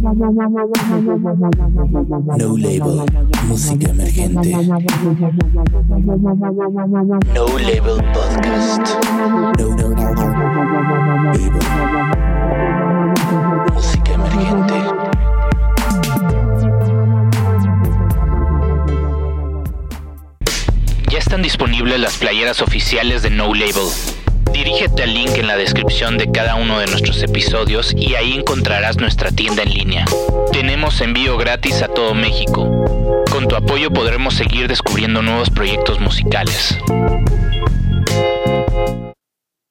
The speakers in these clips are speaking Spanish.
No Label, música emergente. No Label Podcast. No, Label. Música emergente. Ya están disponibles las playeras oficiales de No Label. Dirígete al link en la descripción de cada uno de nuestros episodios y ahí encontrarás nuestra tienda en línea. Tenemos envío gratis a todo México. Con tu apoyo podremos seguir descubriendo nuevos proyectos musicales.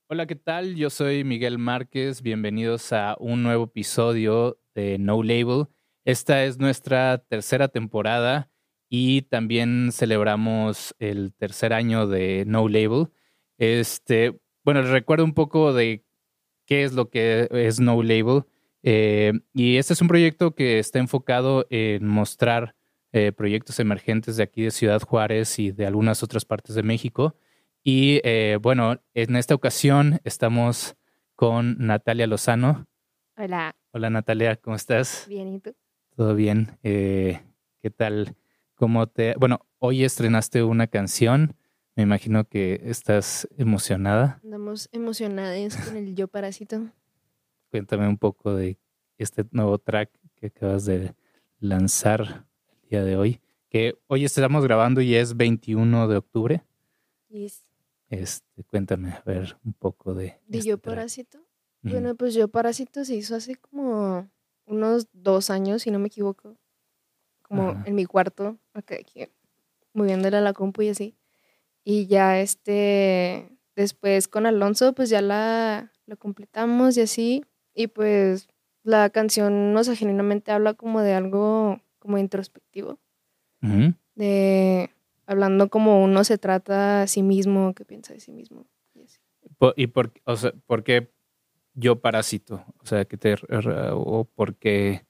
Hola, ¿qué tal? Yo soy Miguel Márquez. Bienvenidos a un nuevo episodio de No Label. Esta es nuestra tercera temporada y también celebramos el tercer año de No Label. Este, bueno, les recuerdo un poco de qué es lo que es No Label. Eh, y este es un proyecto que está enfocado en mostrar eh, proyectos emergentes de aquí de Ciudad Juárez y de algunas otras partes de México. Y eh, bueno, en esta ocasión estamos con Natalia Lozano. Hola, Hola Natalia, ¿cómo estás? bien, ¿y tú? ¿Todo bien? Eh, ¿Qué tal? ¿Cómo te...? Bueno, hoy estrenaste una canción. Me imagino que estás emocionada. Andamos emocionadas con el Yo Parásito. Cuéntame un poco de este nuevo track que acabas de lanzar el día de hoy. Que hoy estamos grabando y es 21 de octubre. Y es Este, cuéntame, a ver, un poco de... de este Yo track. Parásito. Bueno, pues Yo Parásito se hizo hace como unos dos años, si no me equivoco. Como Ajá. en mi cuarto, acá aquí, moviéndole a la compu y así. Y ya este, después con Alonso, pues ya la, la completamos y así. Y pues la canción, o sea, genuinamente habla como de algo como introspectivo. De hablando como uno se trata a sí mismo, que piensa de sí mismo. y así. ¿Y por, o sea, por qué yo parásito? O sea, que te... o por qué...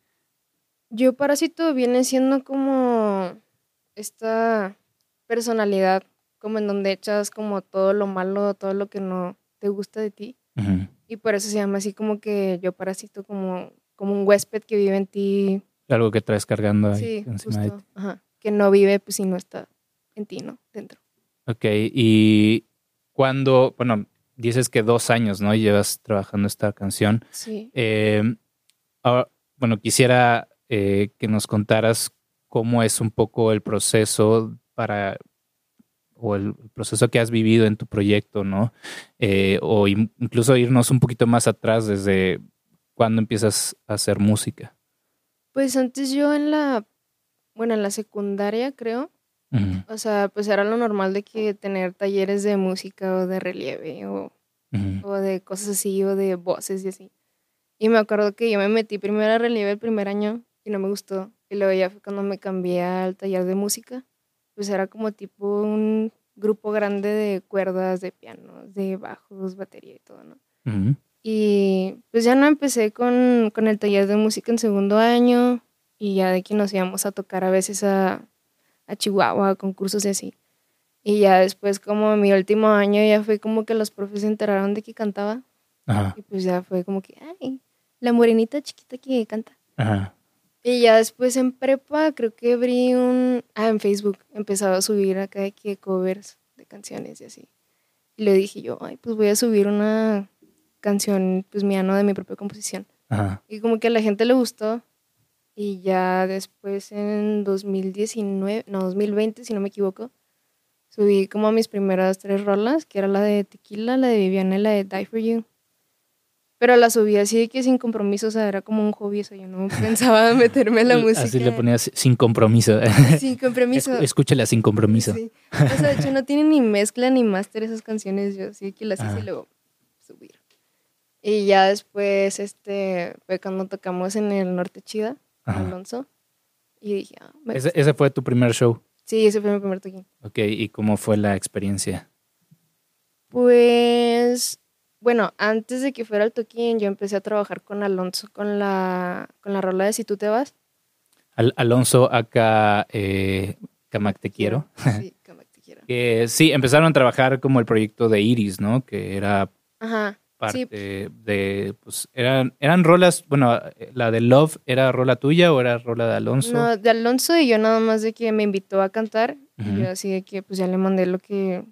Yo Parásito viene siendo como esta personalidad, como en donde echas como todo lo malo, todo lo que no te gusta de ti. Y por eso se llama así como que yo Parásito, como, como un huésped que vive en ti. Algo que traes cargando ahí Sí, encima de ti. justo. Ajá. Que no vive pues si no está en ti, ¿no? Dentro. Ok, y cuando, bueno, dices que dos años, ¿no? Llevas trabajando esta canción. Sí. Eh, ahora, bueno, quisiera eh, que nos contaras cómo es un poco el proceso para, o el proceso que has vivido en tu proyecto, ¿no? Eh, o in- incluso irnos un poquito más atrás desde cuando empiezas a hacer música. Pues antes yo en la, bueno, en la secundaria creo, Ujú, O sea, pues era lo normal de que tener talleres de música o de relieve o, o de cosas así o de voces y así. Y me acuerdo que yo me metí primero a relieve el primer año y no me gustó. Y luego ya fue cuando me cambié al taller de música. Pues era como tipo un grupo grande de cuerdas, de pianos, de bajos, batería y todo, ¿no? ujú. Y pues ya no empecé con, con el taller de música en segundo año y ya de que nos íbamos a tocar a veces a, a Chihuahua, a concursos y así. Y ya después como mi último año ya fue como que los profes se enteraron de que cantaba Ajá, y pues ya fue como que, ay, la morenita chiquita que canta. ajá. Y ya después en prepa creo que abrí un, ah, en Facebook empezaba a subir acá de que covers de canciones y así. Y le dije yo, ay, pues voy a subir una canción pues mía, ¿no? De mi propia composición. Ajá. Y como que a la gente le gustó. Y ya después en 2019, no, 2020, si no me equivoco, subí como mis primeras tres rolas, que era la de Tequila, la de Viviana y la de Die For You. Pero la subí así de que sin compromiso, o sea, era como un hobby, eso yo no pensaba meterme en la música. Así le ponías sin compromiso. Sin compromiso. Escúchala sin compromiso. Sí. O sea, de hecho no tiene ni mezcla ni máster esas canciones, yo sí que las hice Ah. y luego subir. Y ya después, este, fue cuando tocamos en el Norte Chida, Ajá. Alonso. Y dije, ah, me Ese, ese fue tu primer show. sí, ese fue mi primer toquín. Ok, ¿y cómo fue la experiencia? Pues, bueno, antes de que fuera el toquín, yo empecé a trabajar con Alonso con la, con la rola de Si tú te vas. Al- Alonso acá, eh, Camac te quiero. Sí, Camac te quiero. Que sí, empezaron a trabajar como el proyecto de Iris, ¿no? Que era, Ajá. parte de, pues, eran, eran rolas, bueno, la de Love, ¿era rola tuya o era rola de Alonso? No, de Alonso y yo nada más de que me invitó a cantar y yo así de que pues ya le mandé lo que,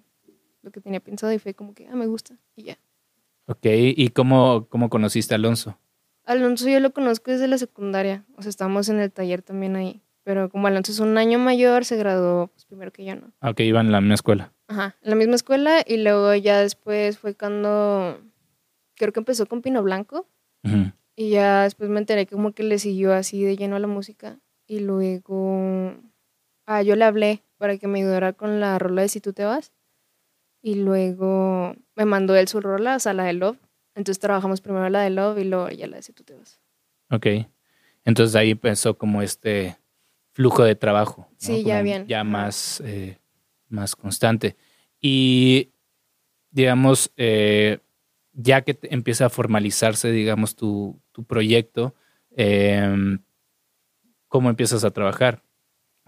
lo que tenía pensado y fue como que, ah, me gusta y ya. Ok, ¿y cómo, cómo conociste a Alonso? Alonso yo lo conozco desde la secundaria, o sea, estábamos en el taller también ahí, pero como Alonso es un año mayor, se graduó pues, primero que yo, ¿no? Ah, ok, iban en la misma escuela. Ajá, en la misma escuela y luego ya después fue cuando creo que empezó con Pino Blanco y ya después me enteré que como que le siguió así de lleno a la música y luego ah, yo le hablé para que me ayudara con la rola de Si tú te vas y luego me mandó él su rola, o sea, la de Love. Entonces trabajamos primero la de Love y luego ya la de Si tú te vas. Ok, entonces ahí empezó como este flujo de trabajo. Sí, ya bien. Ya más, eh, más constante. Y digamos, eh, ya que empieza a formalizarse, digamos, tu, proyecto, em, ¿cómo empiezas a trabajar?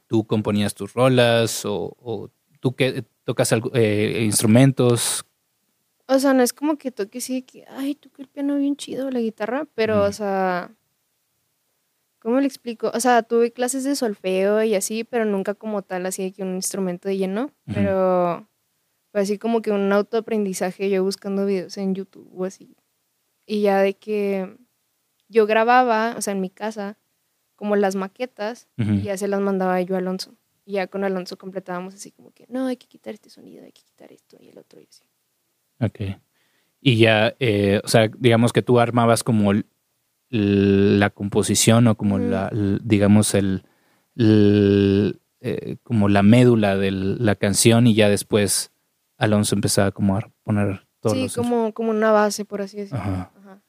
¿Tú componías tus rolas o, tú que tocas eh, instrumentos? O sea, no es como que toque sí, que, ay, toqué el piano bien chido, la guitarra, pero, o sea, ¿cómo le explico? O sea, tuve clases de solfeo y así, pero nunca como tal, así que un instrumento de lleno, pero así como que un autoaprendizaje, yo buscando videos en YouTube o así. Y ya de que yo grababa, o sea, en mi casa, como las maquetas, y ya se las mandaba yo a Alonso. Y ya con Alonso completábamos así como que, no, hay que quitar este sonido, hay que quitar esto y el otro y así. Ok. Y ya, eh, o sea, digamos que tú armabas como la composición o como la, digamos, el, eh, como la médula de la canción y ya después Alonso empezaba como a poner todos Sí, como, como una base, por así decirlo. Ajá.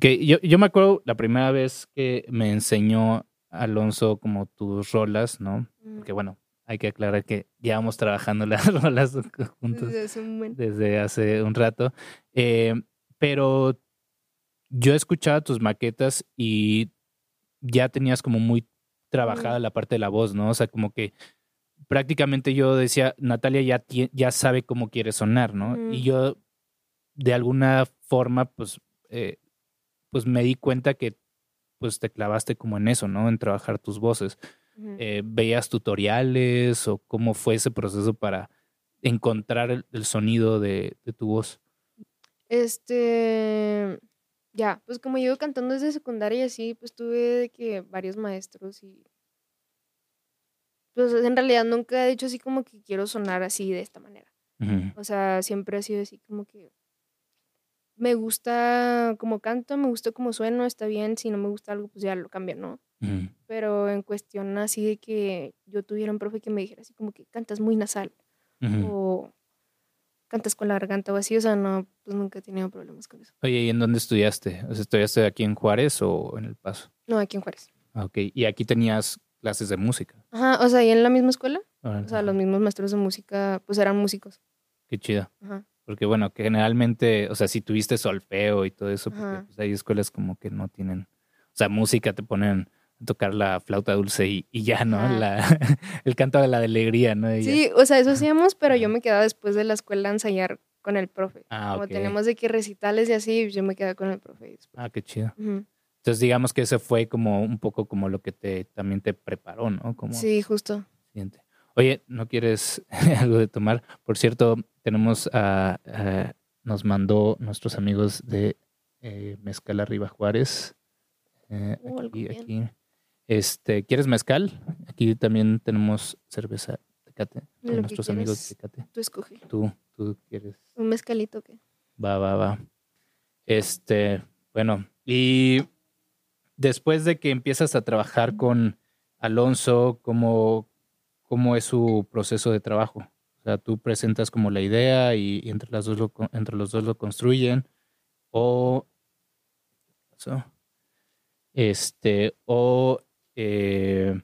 Que yo, yo me acuerdo la primera vez que me enseñó Alonso como tus rolas, ¿no? Porque bueno, hay que aclarar que llevamos trabajando las rolas juntos desde hace un, desde hace un rato. Eh, pero yo escuchaba tus maquetas y ya tenías como muy trabajada la parte de la voz, ¿no? O sea, como que prácticamente yo decía, Natalia ya, ya sabe cómo quiere sonar, ¿no? Y yo, de alguna forma, pues, eh, pues me di cuenta que pues te clavaste como en eso, ¿no? En trabajar tus voces. Eh, ¿Veías tutoriales o cómo fue ese proceso para encontrar el, sonido de, de, tu voz? Este, ya, pues como yo cantando desde secundaria y así, pues tuve de que varios maestros y pues en realidad nunca he dicho así como que quiero sonar así de esta manera. O sea, siempre ha sido así como que me gusta como canto, me gusta como sueno, está bien, si no me gusta algo, pues ya lo cambio, ¿no? Pero en cuestión así de que yo tuviera un profe que me dijera así como que cantas muy nasal o cantas con la garganta o así, o sea, no, pues nunca he tenido problemas con eso. Oye, ¿y en dónde estudiaste? O sea, ¿estudiaste aquí en Juárez o en El Paso? No, aquí en Juárez. Ah, ok, ¿y aquí tenías clases de música. Ajá, o sea, y en la misma escuela, o sea, los mismos maestros de música, pues eran músicos. Qué chido. Ajá. Porque bueno, que generalmente, o sea, si tuviste solfeo y todo eso, porque pues, hay escuelas como que no tienen, o sea, música te ponen a tocar la flauta dulce y, ya, ¿no? La, el canto de la alegría, ¿no? sí, o sea, eso hacíamos, pero yo me quedaba después de la escuela a ensayar con el profe. Ah, Como tenemos de que recitales y así, yo me quedaba con el profe. Ah, qué chido. Entonces, digamos que eso fue como un poco como lo que te también te preparó, ¿no? Como sí, justo. Oye, ¿no quieres algo de tomar? Por cierto, tenemos a, nos mandó nuestros amigos de eh, Mezcal Arriba Juárez. Eh, oh, aquí, aquí. Este, ¿quieres mezcal? Aquí también tenemos cerveza Tecate. Con nuestros amigos de Tecate. Tú escoge. Tú, tú quieres. ¿Un mezcalito qué? Va, va, va. Este, bueno, y después de que empiezas a trabajar con Alonso, ¿cómo, cómo es su proceso de trabajo? O sea, tú presentas como la idea y, entre, las dos lo, entre los dos lo construyen. O. este. O. Eh,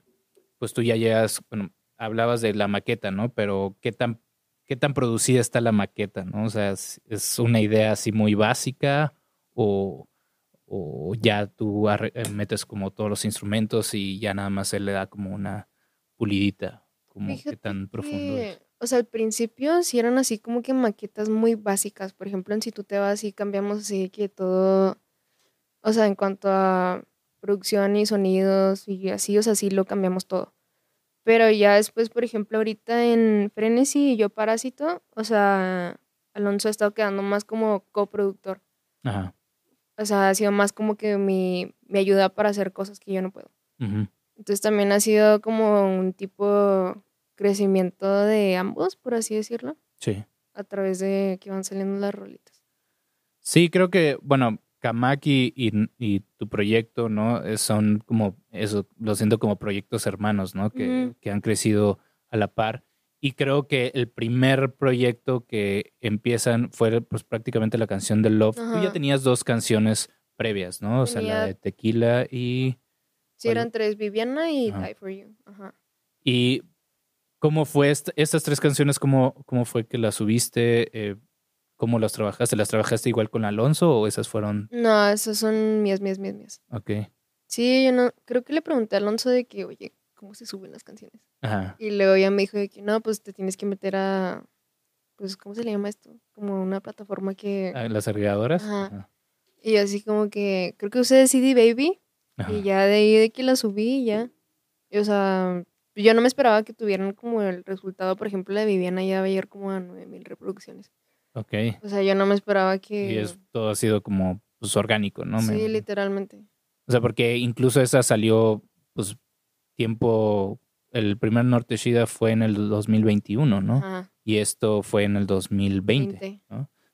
pues tú ya llegas. Bueno, hablabas de la maqueta, ¿no? Pero ¿qué tan, qué tan producida está la maqueta, ¿no? O sea, ¿es una idea así muy básica? O, o ya tú metes como todos los instrumentos y ya nada más se le da como una pulidita, como que tan profundo. o sea, al principio sí eran así como que maquetas muy básicas. Por ejemplo, en Si tú te vas y cambiamos así que todo, o sea, en cuanto a producción y sonidos y así, o sea, sí lo cambiamos todo. Pero ya después, por ejemplo, ahorita en Frenesy y yo Parásito, o sea, Alonso ha estado quedando más como coproductor. Ajá. O sea, ha sido más como que mi, mi ayuda para hacer cosas que yo no puedo. Ujú. Entonces también ha sido como un tipo crecimiento de ambos, por así decirlo, Sí. a través de que van saliendo las rolitas. Sí, creo que, bueno, Kamaki y, y tu proyecto, ¿no? Eh, Son como, eso, lo siento como proyectos hermanos, ¿no? Que, Ujú. que han crecido a la par. Y creo que el primer proyecto que empiezan fue pues prácticamente la canción de Love. Tú ya tenías dos canciones previas, ¿no? O sea, la de Tequila y... Sí, ¿Cuál? eran tres, Viviana y Ajá. Die For You. Ajá. ¿Y cómo fue est- estas tres canciones? ¿Cómo, cómo fue que las subiste? Eh, ¿Cómo las trabajaste? ¿Las trabajaste igual con Alonso o esas fueron...? No, esas son mías, mías, mías, mías. Ok. Sí, yo no, creo que le pregunté a Alonso de que, oye, ¿cómo se suben las canciones? Ajá. Y luego ya me dijo de que no, pues te tienes que meter a, pues, ¿cómo se le llama esto? Como una plataforma que... ¿Las agregadoras? Ajá. Ajá. Y así como que, creo que usé CD Baby Ajá. y ya de ahí de que la subí y ya. Y, o sea, yo no me esperaba que tuvieran como el resultado, por ejemplo, la de Viviana ya va a llegar como a 9000 reproducciones. Ok. O sea, yo no me esperaba Y que... es, todo ha sido como pues, orgánico, ¿no? Me- sí, literalmente. O sea, porque incluso esa salió, pues, tiempo... El primer Norte Shida fue en el 2021, ¿no? Ajá, Y esto fue en el 2020. 20.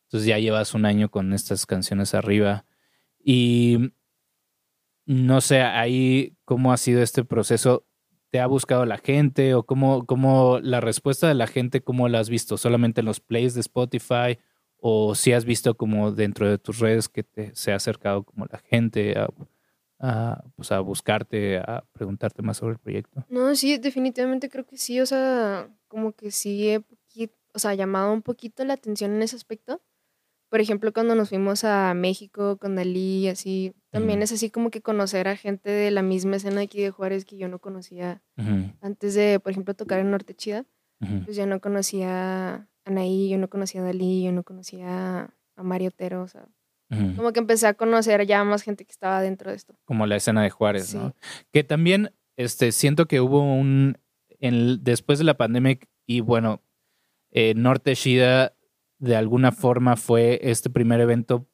Entonces ya llevas un año con estas canciones arriba. Y no sé, ahí cómo ha sido este proceso. ¿Te ha buscado la gente o cómo, cómo la respuesta de la gente, cómo la has visto? ¿Solamente en los plays de Spotify? ¿O si has visto como dentro de tus redes que te, se ha acercado como la gente a, a, pues a buscarte, a preguntarte más sobre el proyecto? No, sí, definitivamente creo que sí, o sea, como que sí he o sea, llamado un poquito la atención en ese aspecto. Por ejemplo, cuando nos fuimos a México con Dalí así, también Ujú. es así como que conocer a gente de la misma escena aquí de Juárez que yo no conocía Ujú, antes de, por ejemplo, tocar en Norte Chida. ujú. Pues yo no conocía a Anaí, yo no conocía a Dalí, yo no conocía a Mario Otero, o sea, como que empecé a conocer ya más gente que estaba dentro de esto. como la escena de Juárez, Sí. ¿no? Que también este, siento que hubo un, en- después de la pandemia, y bueno, eh, Norte Shida de alguna forma fue este primer evento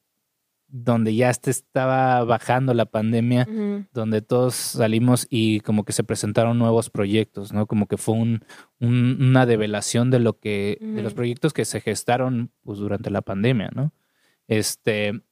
donde ya te estaba bajando la pandemia, donde todos salimos y como que se presentaron nuevos proyectos, ¿no? Como que fue un, un- una develación de lo que, de los proyectos que se gestaron pues, durante la pandemia, ¿no? Este,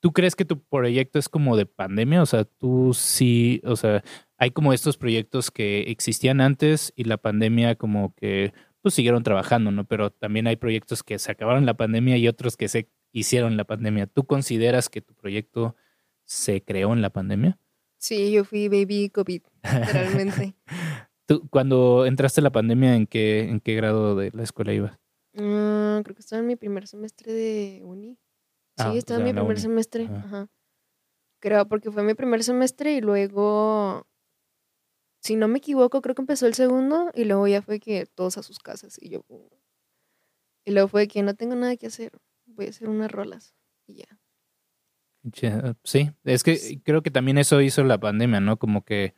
¿tú crees que tu proyecto es como de pandemia? O sea, tú sí, o sea, hay como estos proyectos que existían antes y la pandemia como que pues siguieron trabajando, ¿no? Pero también hay proyectos que se acabaron la pandemia y otros que se hicieron en la pandemia. ¿Tú consideras que tu proyecto se creó en la pandemia? Sí, yo fui baby COVID, literalmente. ¿Tú, cuando entraste a la pandemia, ¿en qué, en qué grado de la escuela ibas? Ah, creo que estaba en mi primer semestre de uni. Sí, Ah, estaba en mi primer uni. semestre. Ajá. Ajá. Creo, porque fue mi primer semestre y luego, si no me equivoco, creo que empezó el segundo y luego ya fue que todos a sus casas y yo. uh, Y luego fue que no tengo nada que hacer, voy a hacer unas rolas y ya. Sí, es que Sí. creo que también eso hizo la pandemia, ¿no? Como que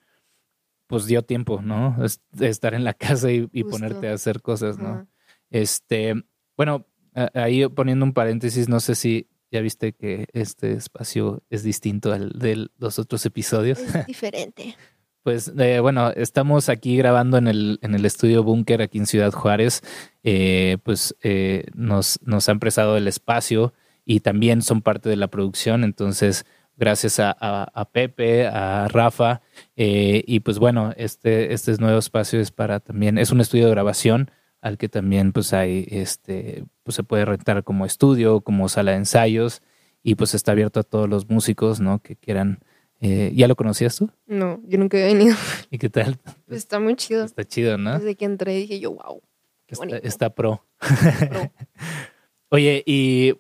pues dio tiempo, ¿no? Estar en la casa y, y ponerte a hacer cosas, ¿no? Ajá. Este, bueno, ahí poniendo un paréntesis, no sé si ya viste que este espacio es distinto al de los otros episodios. Es diferente. Pues eh, bueno, estamos aquí grabando en el, en el estudio Búnker aquí en Ciudad Juárez. Eh, pues eh, nos, nos han prestado el espacio y también son parte de la producción. Entonces, gracias a, Pepe, a Rafa. eh, y pues bueno, este, este nuevo espacio es para también, es un estudio de grabación al que también pues hay, este, pues se puede rentar como estudio, como sala de ensayos y pues está abierto a todos los músicos, ¿no? Que quieran. Eh, ¿Ya lo conocías tú? No, yo nunca he venido. ¿Y qué tal? Pues está muy chido. Está chido, ¿no? Desde que entré dije yo, wow. qué Está, está pro. Pro. Oye, y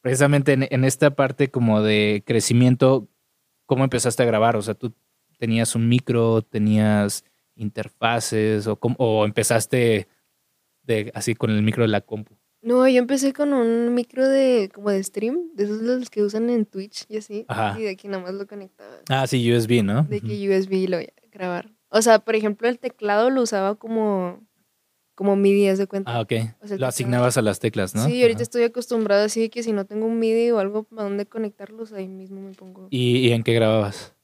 precisamente en, en esta parte como de crecimiento, ¿cómo empezaste a grabar? O sea, tú tenías un micro, tenías interfaces o, cómo- o empezaste de así con el micro de la compu. No, yo empecé con un micro de como de stream, de esos los que usan en Twitch y así. Ajá. Y de aquí nada más lo conectaba. Ah, sí, USB, ¿no? De que USB lo voy a grabar. O sea, por ejemplo, el teclado lo usaba como, como MIDI, haz de cuenta. Ah, ok. O sea, el Lo asignabas a las teclas, ¿no? Sí, ahorita estoy acostumbrada así de que si no tengo un MIDI o algo para dónde conectarlos, ahí mismo me pongo ¿Y, y en qué grababas?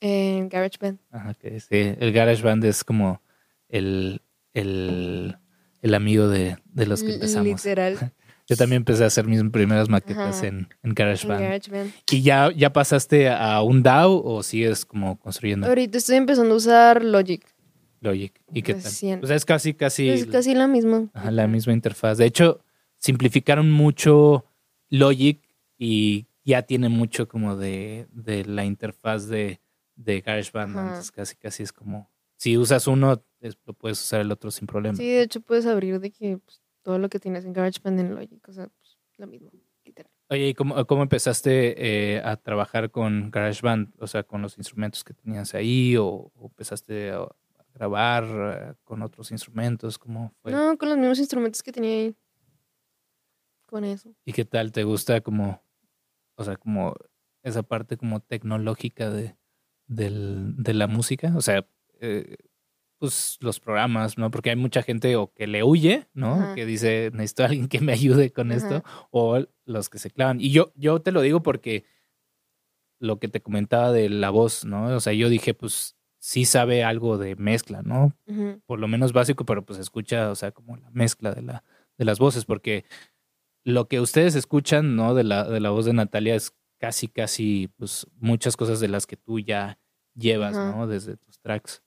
en GarageBand. Ajá, ok, sí. El GarageBand es como el, el, el amigo de, de los que empezamos. Literal. Yo también empecé a hacer mis primeras maquetas Ajá. en, en GarageBand. GarageBand. ¿Y ya, ya pasaste a un DAW o sigues como construyendo Ahorita estoy empezando a usar Logic. Logic? ¿Y qué tal? Recién. Pues es casi, casi, Es casi la misma. ajá, la misma interfaz. De hecho, simplificaron mucho Logic y ya tiene mucho como de, de la interfaz de, de GarageBand. Entonces casi, casi es como, si usas uno, lo puedes usar el otro sin problema. Sí, de hecho puedes abrir de que pues, todo lo que tienes en GarageBand en Logic, o sea, pues, lo mismo, literal. Oye, ¿y cómo, cómo empezaste eh, a trabajar con GarageBand? O sea, con los instrumentos que tenías ahí o, o empezaste a, a grabar eh, con otros instrumentos? ¿Cómo fue? No, con los mismos instrumentos que tenía ahí. Con eso. ¿Y qué tal? ¿Te gusta como, o sea, como esa parte como tecnológica de, del- de la música? O sea, eh, pues los programas, ¿no? Porque hay mucha gente o que le huye, ¿no? Ajá. Que dice, necesito a alguien que me ayude con esto, o los que se clavan. Y yo, yo te lo digo porque lo que te comentaba de la voz, ¿no? O sea, yo dije, pues sí sabe algo de mezcla, ¿no? Por lo menos básico, pero pues escucha, o sea, como la mezcla de, la, de las voces, porque lo que ustedes escuchan, ¿no? De la, de la voz de Natalia es casi, casi, pues muchas cosas de las que tú ya llevas. ¿no? Desde tus tracks.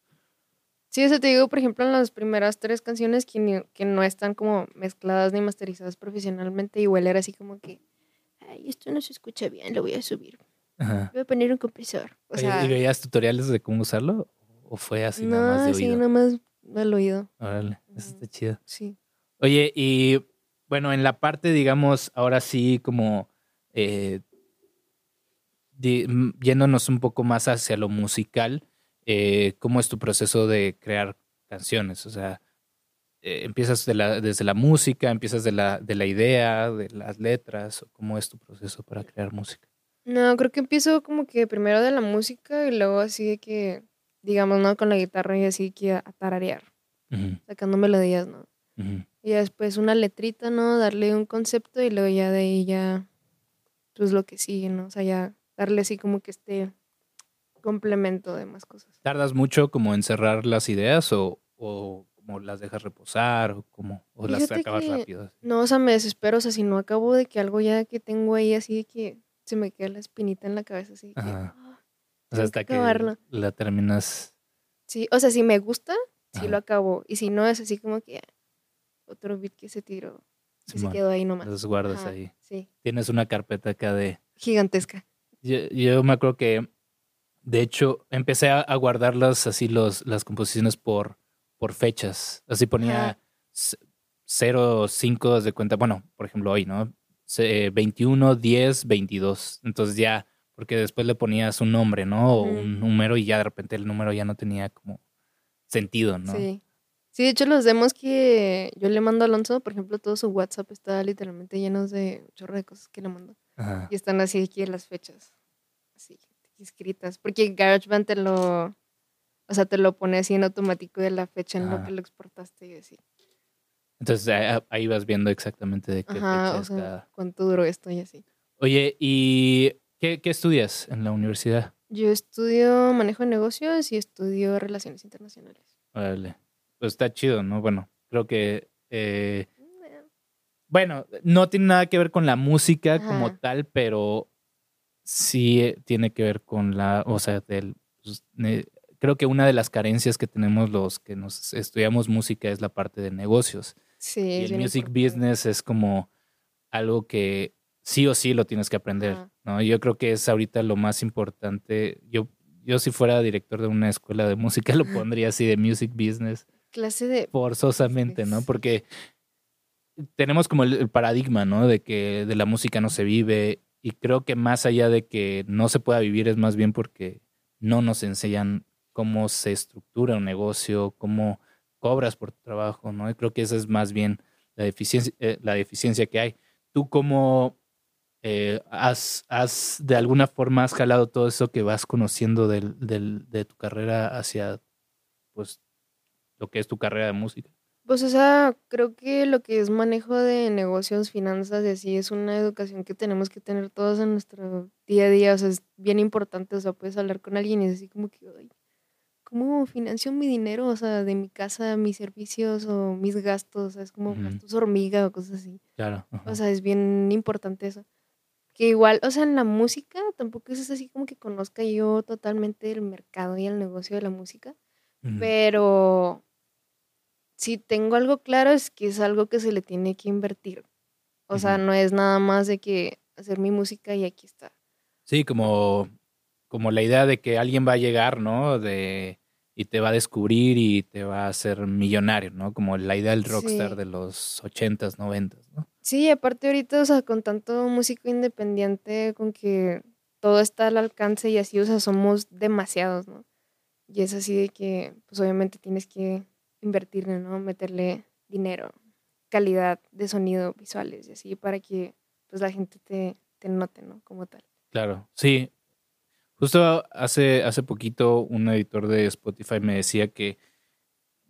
Sí, o sea, te digo, por ejemplo, en las primeras tres canciones que, ni- que no están como mezcladas ni masterizadas profesionalmente, igual era así como que, ay, esto no se escucha bien, lo voy a subir. Ajá. Voy a poner un compresor. O Oye, sea, ¿Y veías tutoriales de cómo usarlo? ¿O fue así no, nada más de sí, oído? nada más al oído. Órale, eso está chido. Sí. Oye, y bueno, en la parte, digamos, ahora sí como eh, di- m- yéndonos un poco más hacia lo musical, eh, ¿cómo es tu proceso de crear canciones? O sea, eh, ¿empiezas de la- desde la música, empiezas de la, de la idea, de las letras? ¿Cómo es tu proceso para crear música? No, creo que empiezo como que primero de la música y luego así de que, digamos, ¿no? Con la guitarra y así que a, tararear, Ujú, sacando melodías, ¿no? Y después una letrita, ¿no? Darle un concepto y luego ya de ahí ya, pues lo que sigue, ¿no? O sea, ya darle así como que este complemento de más cosas. ¿Tardas mucho como en cerrar las ideas o, o como las dejas reposar o, como, o las acabas que- rápido? No, o sea, me desespero, o sea, si no acabo de que algo ya que tengo ahí así de que se me queda la espinita en la cabeza así. que. "Ah". O sea, que hasta que la terminas. Sí, o sea, si me gusta, sí Ajá. lo acabo. Y si no, es así como que otro beat que se tiró, que se quedó ahí nomás. Los guardas Ajá, ahí. Sí, Tienes una carpeta acá de. gigantesca. Yo, yo me acuerdo que, de hecho, empecé a, a guardarlas así los, las composiciones por, por fechas. Así ponía Ajá. 0, 5 de cuenta. Bueno, por ejemplo, hoy, ¿no? Se- 21, 10, 22. Entonces ya, porque después le ponías un nombre, ¿no? O un número y ya de repente el número ya no tenía como sentido, ¿no? Sí. Sí, de hecho los demos que yo le mando a Alonso, por ejemplo, todo su WhatsApp está literalmente lleno de un chorro de cosas que le mando. Ajá. Y están así aquí las fechas, así escritas. Porque GarageBand te lo, o sea, te lo pone así en automático de la fecha en lo Ajá. que lo exportaste y así. Entonces ahí- vas viendo exactamente de qué Ajá, fecha o es sea, cada- cuánto duró esto y así. Oye, ¿y qué, qué estudias en la universidad? Yo estudio manejo de negocios y estudio relaciones internacionales. Órale. Pues está chido, ¿no? Bueno, creo que. eh, bueno, no tiene nada que ver con la música como tal, pero sí eh, tiene que ver con la. O sea, del. pues, ne- creo que una de las carencias que tenemos los que nos estudiamos música es la parte de negocios. Sí, y el music importante. business es como algo que sí o sí lo tienes que aprender. ¿no? Yo creo que es ahorita lo más importante. Yo, yo si fuera director de una escuela de música lo pondría así de music business Clase de... forzosamente, ¿no? Porque tenemos como el, el paradigma, ¿no? De que de la música no se vive y creo que más allá de que no se pueda vivir es más bien porque no nos enseñan cómo se estructura un negocio, cómo cobras por tu trabajo, ¿no? Y creo que esa es más bien la deficiencia, eh, la deficiencia que hay. ¿Tú cómo eh, has, has, de alguna forma, has jalado todo eso que vas conociendo del, del, de tu carrera hacia, pues, lo que es tu carrera de música? Pues, o sea, creo que lo que es manejo de negocios, finanzas y así es una educación que tenemos que tener todos en nuestro día a día. O sea, es bien importante. O sea, puedes hablar con alguien y es así como que, ay, ¿cómo financio mi dinero? O sea, de mi casa, mis servicios o mis gastos. O sea, es como gastos hormiga o cosas así. Claro. O sea, es bien importante eso. Que igual, o sea, en la música tampoco es así como que conozca yo totalmente el mercado y el negocio de la música. Pero si tengo algo claro es que es algo que se le tiene que invertir. O sea, no es nada más de que hacer mi música y aquí está. Sí, como, como la idea de que alguien va a llegar, ¿no? De, y te va a descubrir y te va a hacer millonario, ¿no? Como la idea del rockstar de los ochentas, noventas, ¿no? Sí, aparte ahorita, o sea, con tanto músico independiente, con que todo está al alcance y así, o sea, somos demasiados, ¿no? Y es así de que, pues obviamente tienes que invertirle, ¿no? Meterle dinero, calidad de sonido, visuales y así para que pues la gente te, te note, ¿no? Como tal. Claro, sí. Justo hace, hace poquito un editor de Spotify me decía que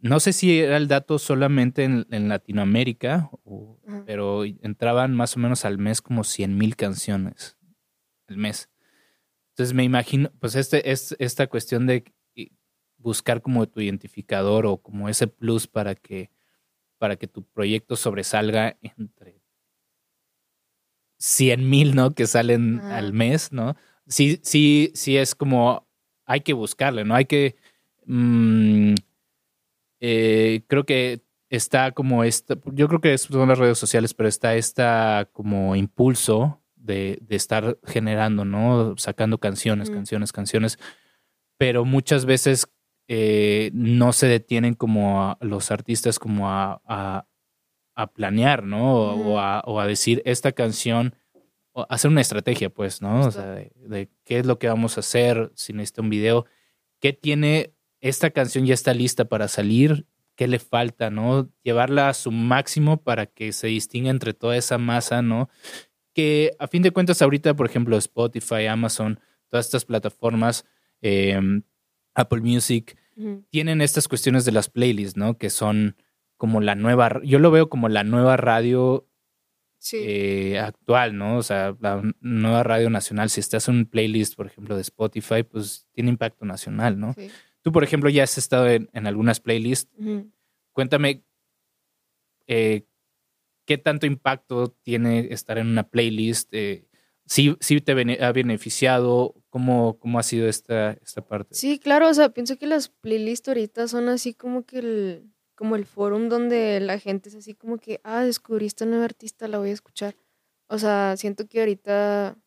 no sé si era el dato solamente en, Latinoamérica, pero entraban más o menos al mes como 100 mil canciones al mes. Entonces me imagino, pues este, es, esta cuestión de buscar como tu identificador o como ese plus para que, para que tu proyecto sobresalga entre 100 mil, ¿no? Que salen al mes, ¿no? Sí, sí, sí es como, hay que buscarle, ¿no? Hay que, mm, eh, creo que está como esta, yo creo que son las redes sociales, pero está esta como impulso de, de estar generando, ¿no? Sacando canciones, canciones, canciones, pero muchas veces eh, no se detienen como los artistas como a, a, planear, ¿no? O, a, o, a, decir esta canción, o hacer una estrategia, pues, ¿no? O sea, de, qué es lo que vamos a hacer, si necesita un video, qué tiene, esta canción ya está lista para salir, qué le falta, ¿no? Llevarla a su máximo para que se distinga entre toda esa masa, ¿no? Que a fin de cuentas ahorita, por ejemplo, Spotify, Amazon, todas estas plataformas, em, Apple Music, tienen estas cuestiones de las playlists, ¿no? Que son como la nueva, yo lo veo como la nueva radio eh, actual, ¿no? O sea, la nueva radio nacional. Si estás en un playlist, por ejemplo, de Spotify, pues tiene impacto nacional, ¿no? Tú, por ejemplo, ya has estado en, algunas playlists. Cuéntame, eh, ¿qué tanto impacto tiene estar en una playlist? Eh, ¿sí, ¿Sí te ha beneficiado? ¿Cómo, cómo ha sido esta, esta parte? Sí, claro, o sea, pienso que las playlists ahorita son así como que el, como el forum donde la gente es así como que, ah, descubriste a nueva artista, la voy a escuchar. O sea, siento que ahorita,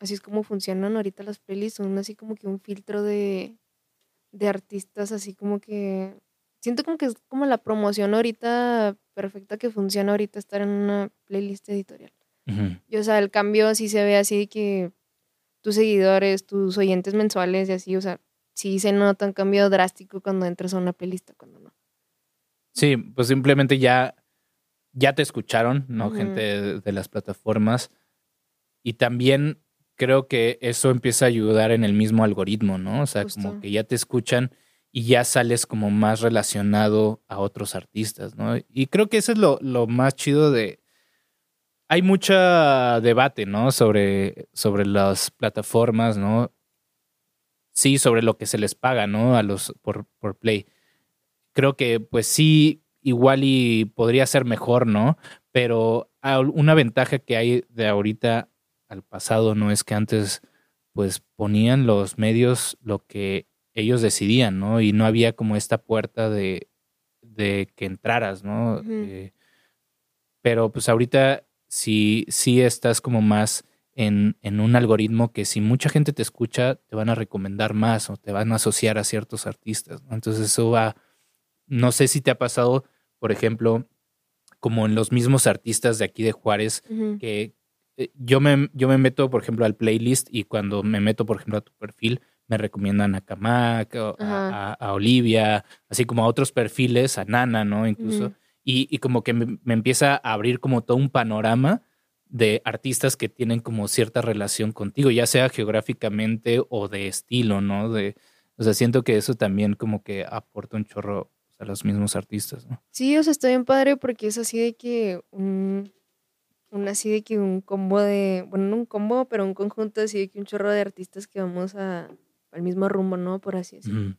así es como funcionan ahorita las playlists, son así como que un filtro de, de artistas, así como que, siento como que es como la promoción ahorita perfecta que funciona ahorita estar en una playlist editorial. Y o sea, el cambio sí se ve así que tus seguidores, tus oyentes mensuales y así, o sea, sí se nota un cambio drástico cuando entras a una playlist, cuando no. Sí, pues simplemente ya, ya te escucharon, ¿no? Gente de, las plataformas. Y también creo que eso empieza a ayudar en el mismo algoritmo, ¿no? O sea, como que ya te escuchan y ya sales como más relacionado a otros artistas, ¿no? Y creo que eso es lo, lo más chido de, hay mucho debate, ¿no? Sobre, sobre las plataformas, ¿no? Sí, sobre lo que se les paga, ¿no? A los por, por Play. Creo que, pues sí, igual y podría ser mejor, ¿no? Pero una ventaja que hay de ahorita al pasado no es que antes, pues ponían los medios lo que ellos decidían, ¿no? Y no había como esta puerta de, de que entraras, ¿no? Eh, pero pues ahorita si, si estás como más en, en, un algoritmo que si mucha gente te escucha, te van a recomendar más o te van a asociar a ciertos artistas. Entonces eso va, no sé si te ha pasado, por ejemplo, como en los mismos artistas de aquí de Juárez, que eh, yo me, yo me meto, por ejemplo, al playlist y cuando me meto, por ejemplo, a tu perfil, me recomiendan a Kamak, a, a- a Olivia, así como a otros perfiles, a Nana, ¿no? Incluso. Y, y como que me, me empieza a abrir como todo un panorama de artistas que tienen como cierta relación contigo, ya sea geográficamente o de estilo, ¿no? De, o sea, siento que eso también como que aporta un chorro a los mismos artistas, ¿no? Sí, o sea, está bien padre porque es así de que un, un así de que un combo de, bueno, no un combo, pero un conjunto así de que un chorro de artistas que vamos a, al mismo rumbo, ¿no? Por así decirlo.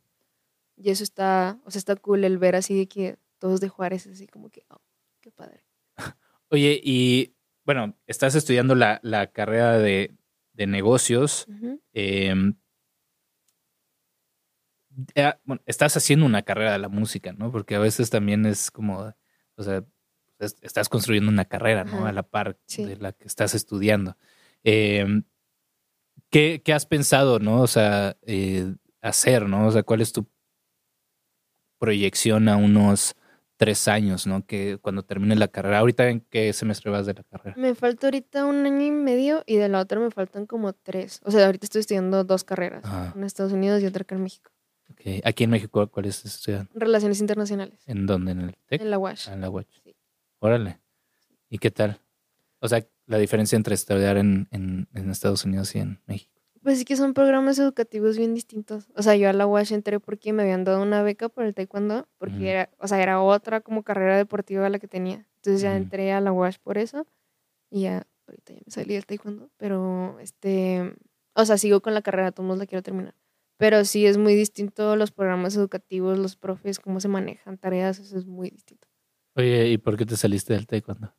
Y eso está, o sea, está cool el ver así de que todos de Juárez, así como que, oh, qué padre. Oye, y bueno, estás estudiando la, la carrera de, de negocios. Eh, eh, bueno, estás haciendo una carrera de la música, ¿no? Porque a veces también es como, o sea, es- estás construyendo una carrera, ¿no? Ajá. A la par Sí. de la que estás estudiando. Eh, ¿qué, qué has pensado, no? O sea, eh, hacer, ¿no? O sea, ¿cuál es tu proyección a unos tres años, ¿no? Que cuando termine la carrera, ahorita en qué semestre vas de la carrera? Me falta ahorita un año y medio y de la otra me faltan como tres. O sea, ahorita estoy estudiando dos carreras, Ajá. una en Estados Unidos y otra acá en México. Ok. Aquí en México, ¿cuál es estudiando? Relaciones internacionales, ¿En dónde? ¿En el TEC? en la UASH. Ah, en la UACH. Sí. Órale. ¿Y qué tal? O sea, la diferencia entre estudiar en, en, en Estados Unidos y en México. Pues sí que son programas educativos bien distintos. O sea, yo a la UASH entré porque me habían dado una beca por el taekwondo, porque era, o sea, era otra como carrera deportiva la que tenía. Entonces ya entré a la UASH por eso y ya ahorita ya me salí del taekwondo, pero este, o sea, sigo con la carrera, todos la quiero terminar. Pero sí es muy distinto los programas educativos, los profes, cómo se manejan tareas, eso es muy distinto. Oye, ¿y por qué te saliste del taekwondo?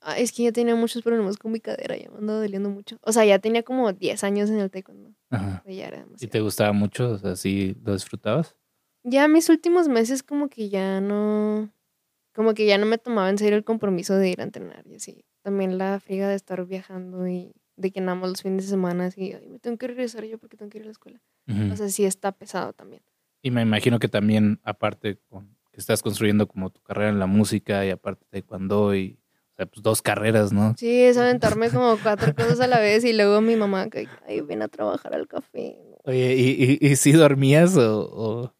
Ah, es que ya tenía muchos problemas con mi cadera, ya me andaba doliendo mucho. O sea, ya tenía como 10 años en el taekwondo. Ajá. Ya era ¿Y demasiado. te gustaba mucho? O sea, ¿sí lo disfrutabas? Ya mis últimos meses como que ya no, como que ya no me tomaba en serio el compromiso de ir a entrenar y así. También la friga de estar viajando y de que nada más los fines de semana así, ay, me tengo que regresar yo porque tengo que ir a la escuela. Ujú. O sea, sí está pesado también. y me imagino que también, aparte, con, que estás construyendo como tu carrera en la música y aparte taekwondo y, sea, pues dos carreras, ¿no? Sí, es aventarme como cuatro cosas a la vez y luego mi mamá que, ay, ven a trabajar al café. Oye, ¿y, y, y si dormías o...? o-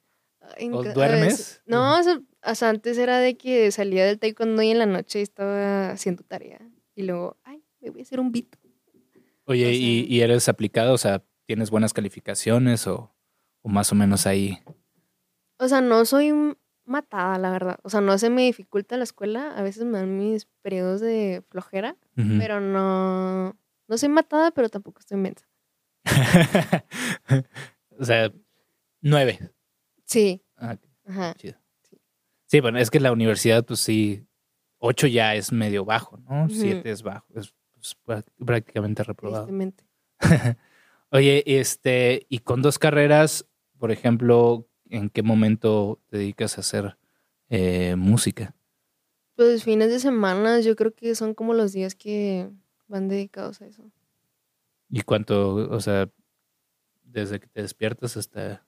Ay, ¿O nunca- a duermes? No, o sea, o sea, antes era de que salía del taekwondo y en la noche estaba haciendo tarea. Y luego, ay, me voy a hacer un beat. Oye, O ¿y, sea- y eres aplicado? O sea, ¿tienes buenas calificaciones o, o más o menos ahí? O sea, no soy matada, la verdad. O sea, no se me dificulta la escuela. A veces me dan mis periodos de flojera, pero no, no soy matada, pero tampoco estoy mensa. o sea, nueve. Sí, Ah, ajá. chido. Sí, bueno, es que la universidad, pues sí, ocho ya es medio bajo, ¿no? Siete es bajo, es pues, prá- prácticamente reprobado. Oye, este, y con dos carreras, por ejemplo, ¿en qué momento te dedicas a hacer eh, música? Pues fines de semana, yo creo que son como los días que van dedicados a eso. ¿Y cuánto, o sea, desde que te despiertas hasta...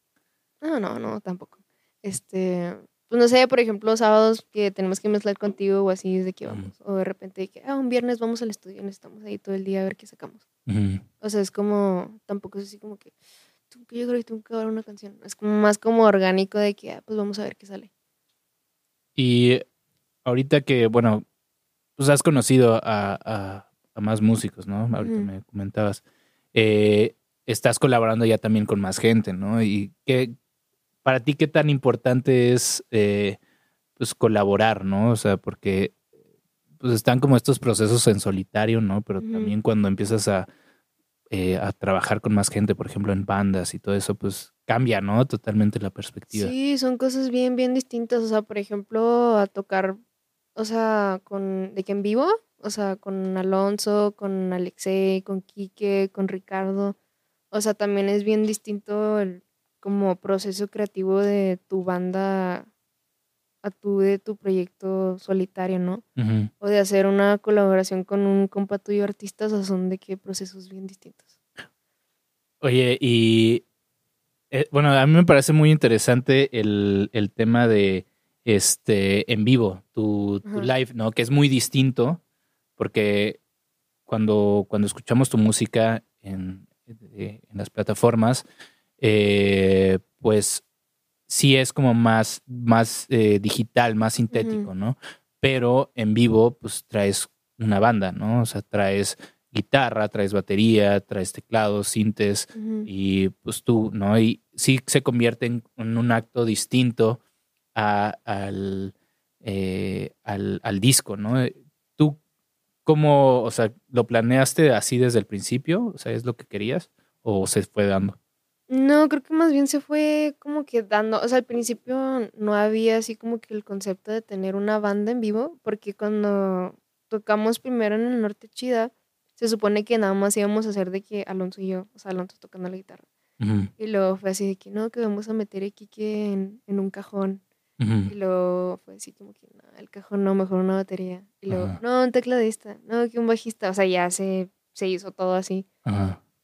No, no, no, tampoco. Este, pues no sé, por ejemplo, sábados que tenemos que mezclar contigo o así es de que vamos. O de repente de que, ah, un viernes vamos al estudio y estamos ahí todo el día a ver qué sacamos. O sea, es como, tampoco es así como que, tengo que llegar y tengo que grabar una canción. Es como más como orgánico de que, ah, pues vamos a ver qué sale. Y ahorita que, bueno, pues has conocido a, a- a más músicos, ¿no? Ahorita me comentabas. Eh, estás colaborando ya también con más gente, ¿no? Y qué, para ti, ¿qué tan importante es eh, pues colaborar, ¿no? O sea, porque pues están como estos procesos en solitario, ¿no? Pero también cuando empiezas a, eh, a trabajar con más gente, por ejemplo, en bandas y todo eso, pues cambia, ¿no? Totalmente la perspectiva. Sí, son cosas bien, bien distintas. O sea, por ejemplo, a tocar, o sea, con, de que en vivo, o sea, con Alonso, con Alexei, con Quique, con Ricardo. O sea, también es bien distinto el como proceso creativo de tu banda a tu de tu proyecto solitario, ¿no? O de hacer una colaboración con un compa tuyo artista, o son de qué procesos bien distintos. Oye, y eh, bueno, a mí me parece muy interesante el, el tema de este en vivo, tu, live, ¿no? Que es muy distinto, porque cuando, cuando escuchamos tu música en, eh, en las plataformas, eh, pues sí es como más, más eh, digital, más sintético, ¿no? Pero en vivo, pues traes una banda, ¿no? O sea, traes guitarra, traes batería, traes teclados, sintes y pues tú, ¿no? Y sí se convierte en, un acto distinto al, eh, al, al, disco, ¿no? ¿Tú cómo, o sea, lo planeaste así desde el principio? O sea, ¿es lo que querías o se fue dando? No, creo que más bien se fue como que dando, o sea, al principio no había así como que el concepto de tener una banda en vivo, porque cuando tocamos primero en el Norte Chida, se supone que nada más íbamos a hacer de que Alonso y yo, o sea, Alonso tocando la guitarra. Y luego fue así de que no, que vamos a meter a Kike en, en un cajón. Y luego fue así como que no, el cajón no, mejor una batería. Y luego, no, un tecladista, no, que un bajista. O sea, ya se, se hizo todo así.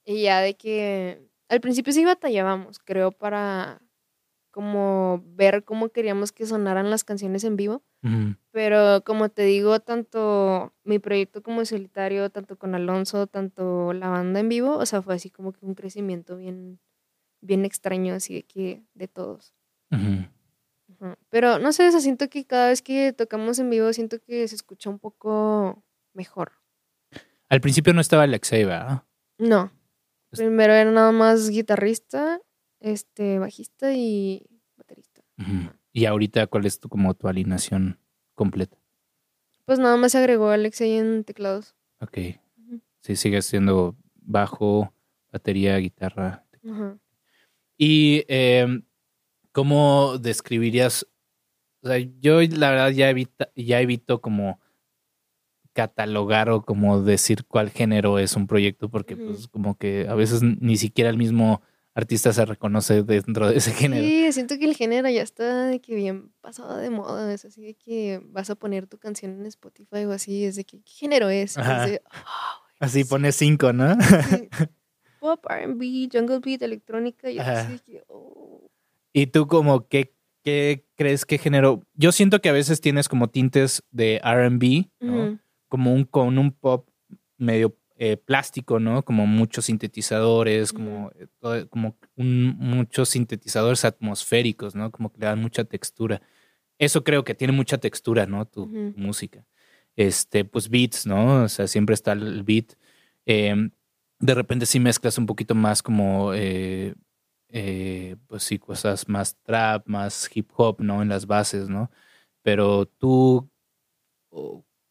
Y ya de que al principio sí batallábamos, creo, para como ver cómo queríamos que sonaran las canciones en vivo. Pero como te digo, tanto mi proyecto como solitario, tanto con Alonso, tanto la banda en vivo, o sea, fue así como que un crecimiento bien, bien extraño, así de que de todos. Pero no sé, o siento que cada vez que tocamos en vivo, siento que se escucha un poco mejor. Al principio no estaba Alexei, ¿verdad? No. Primero era nada más guitarrista, este, bajista y baterista. ¿Y ahorita cuál es tu, como tu alineación completa? Pues nada más se agregó Alex ahí en teclados. Ok. Sí, sigue siendo bajo, batería, guitarra. Y em, ¿cómo describirías? O sea, yo la verdad ya, evita, ya evito como catalogar o como decir cuál género es un proyecto, porque pues como que a veces ni siquiera el mismo artista se reconoce dentro de ese género. Sí, siento que el género ya está de que bien pasado de moda, es así de que vas a poner tu canción en Spotify o así, es de que, ¿qué género es? Así pones cinco, ¿no? Pop, R&B, jungle beat, electrónica, y así que, oh. ¿Y tú como qué, qué crees que género? Yo siento que a veces tienes como tintes de R&B, ¿no? Como un, con un pop medio eh, plástico, ¿no? Como muchos sintetizadores, como, eh, como muchos sintetizadores atmosféricos, ¿no? Como que le dan mucha textura. Eso creo que tiene mucha textura, ¿no? Tu, música. Este, pues beats, ¿no? O sea, siempre está el beat. Em, de repente sí mezclas un poquito más como, eh, pues sí, cosas más trap, más hip hop, ¿no? En las bases, ¿no? Pero tú,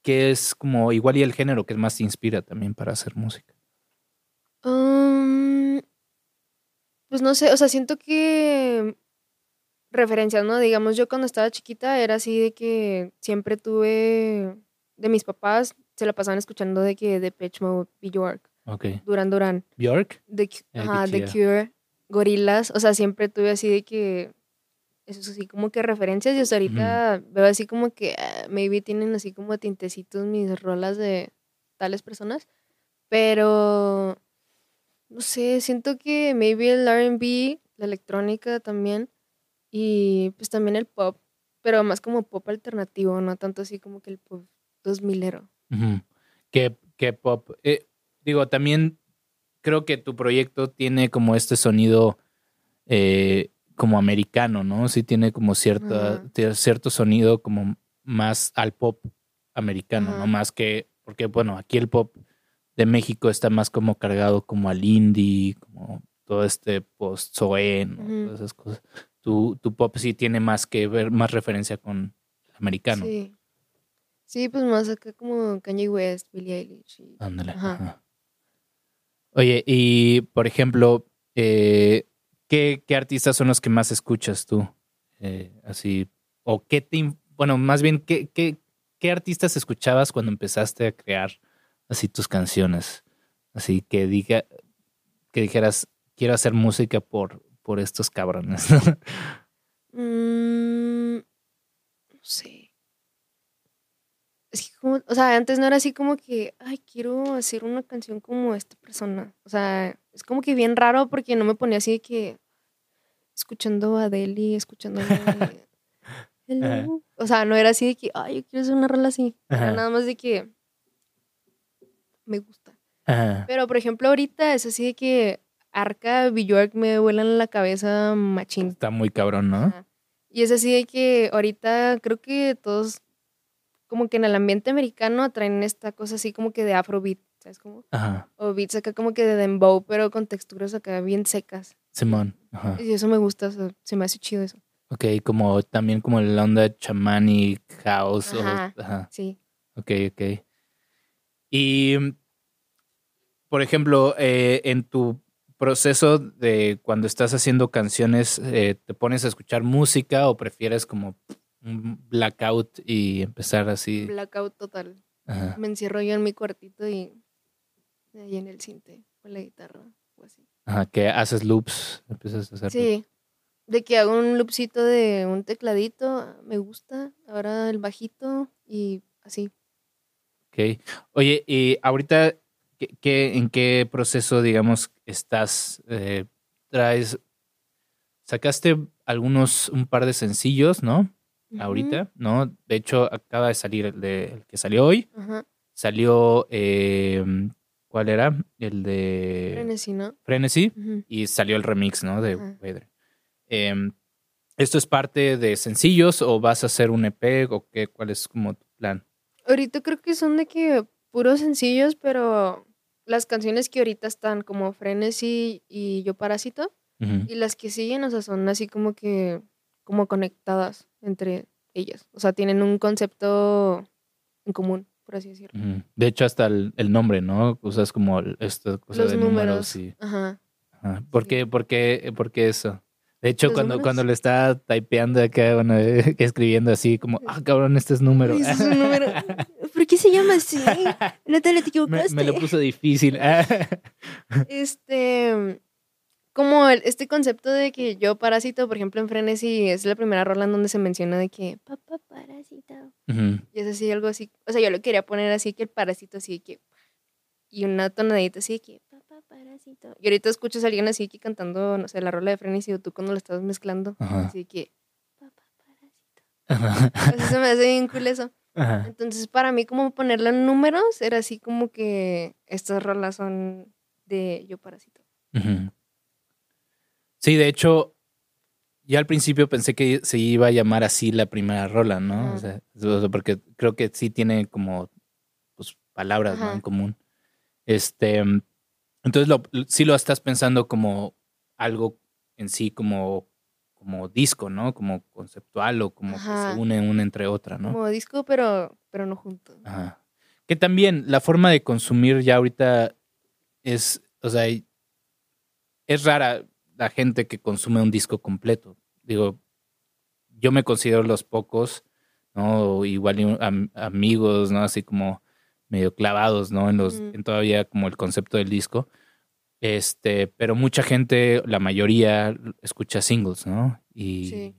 ¿Qué es como igual y el género que más te inspira también para hacer música? Um, pues no sé, o sea, siento que referencias, ¿no? Digamos, yo cuando estaba chiquita era así de que siempre tuve de mis papás, se la pasaban escuchando de que de Pitch Mode, Bjork, okay. Duran Duran. ¿Bjork? The, ajá, The Cure, Gorilas, o sea, siempre tuve así de que eso es así como que referencias y hasta ahorita veo así como que ah, maybe tienen así como tintecitos mis rolas de tales personas, pero no sé, siento que maybe el R&B, la electrónica también y pues también el pop, pero más como pop alternativo, no tanto así como que el pop 2000ero. ¿Qué, pop? Eh, digo, también creo que tu proyecto tiene como este sonido eh, como americano, ¿no? Sí tiene como cierta, cierto sonido como más al pop americano, ¿no? Más que, porque bueno, aquí el pop de México está más como cargado como al indie, como todo este post-soe, ¿no? Todas esas cosas. Tu, tu pop sí tiene más que ver, más referencia con el americano. Sí. Sí, pues más acá como Kanye West, Billie Eilish. Ándale. Oye, y por ejemplo, eh, ¿qué, artistas son los que más escuchas tú? Eh, así, o qué te, bueno, más bien, ¿qué, qué, qué artistas escuchabas cuando empezaste a crear así tus canciones? Así que diga, que dijeras, quiero hacer música por, por estos cabrones. Mm, no sé. Es que como, o sea, antes no era así como que, ay, quiero hacer una canción como esta persona. O sea, es como que bien raro porque no me ponía así de que escuchando a Deli, escuchando a O sea, no era así de que, ay, yo quiero hacer una rola así. Era nada más de que me gusta. Pero, por ejemplo, ahorita es así de que Arca, Bjork me vuelan la cabeza machín. Está muy cabrón, ¿no? Ajá. Y es así de que ahorita creo que todos, como que en el ambiente americano, traen esta cosa así como que de afrobeat, ¿sabes cómo? Ajá. O beats acá como que de dembow, pero con texturas acá bien secas. Simón. Ajá. Y eso me gusta, o sea, se me hace chido eso. Ok, como también como la onda chamanic house. o- Ajá. ajá. Sí. Ok, ok. Y, por ejemplo, eh, en tu proceso de cuando estás haciendo canciones, eh, ¿te pones a escuchar música o prefieres como un blackout y empezar así? Blackout total. Ajá. Me encierro yo en mi cuartito y ahí en el cinte con la guitarra o así. Ajá, que haces loops, empiezas a hacer Sí. De que hago un loopcito de un tecladito, me gusta. Ahora el bajito y así. Ok. Oye, y ahorita, ¿qué, qué- en qué proceso, digamos, estás? Eh, traes, sacaste algunos, un par de sencillos, ¿no? Ahorita, ¿no? De hecho, acaba de salir el, de, el que salió hoy. Salió, eh, ¿cuál era? El de Frenesí, ¿no? Frenesy. Ujú. Y salió el remix, ¿no? De. Weather. Em, ¿Esto es parte de sencillos o vas a hacer un EP o qué? ¿Cuál es como tu plan? Ahorita creo que son de que puros sencillos, pero las canciones que ahorita están como Frenesí y Yo Parásito y las que siguen, o sea, son así como que como conectadas entre ellas. O sea, tienen un concepto en común, por así decirlo. De hecho, hasta el, el nombre, ¿no? Usas como esta cosa Los de números. números. y- Ajá. ajá. ¿Por, Sí. qué, por, qué, ¿Por qué eso? De hecho, ¿Los cuando, números? cuando le estaba typeando acá, bueno, escribiendo así como, ah, cabrón, este es número. Ese es un número. ¿Por qué se llama así? Natalia, te me, equivocaste. me lo puso difícil. Este, como el- este concepto de que yo parásito, por ejemplo, en Frenesy es la primera rola en donde se menciona de que papá parásito. Y es así, algo así. O sea, yo lo quería poner así que el parásito así que. Y una tonadita así de que papá parásito. Y ahorita escuchas a alguien así que cantando, no sé, la rola de Frenesy o tú cuando la estás mezclando. Ajá. Así de que papá parásito. Así se me hace bien cool eso. Entonces, para mí, como ponerlo en números, era así como que estas rolas son de Yo Parásito. Sí, de hecho, ya al principio pensé que se iba a llamar así la primera rola, ¿no? O sea, porque creo que sí tiene como pues, palabras en común. Este, entonces lo, sí lo estás pensando como algo en sí, como, como disco, ¿no? Como conceptual o como que se une una entre otra, ¿no? Como disco, pero, pero no juntos. Ajá. Que también la forma de consumir ya ahorita es, o sea, es rara la gente que consume un disco completo. Digo, yo me considero los pocos, ¿no? Igual am- amigos, ¿no? Así como medio clavados, ¿no? En los, en todavía como el concepto del disco. Este, pero mucha gente, la mayoría, escucha singles, ¿no? Y Sí.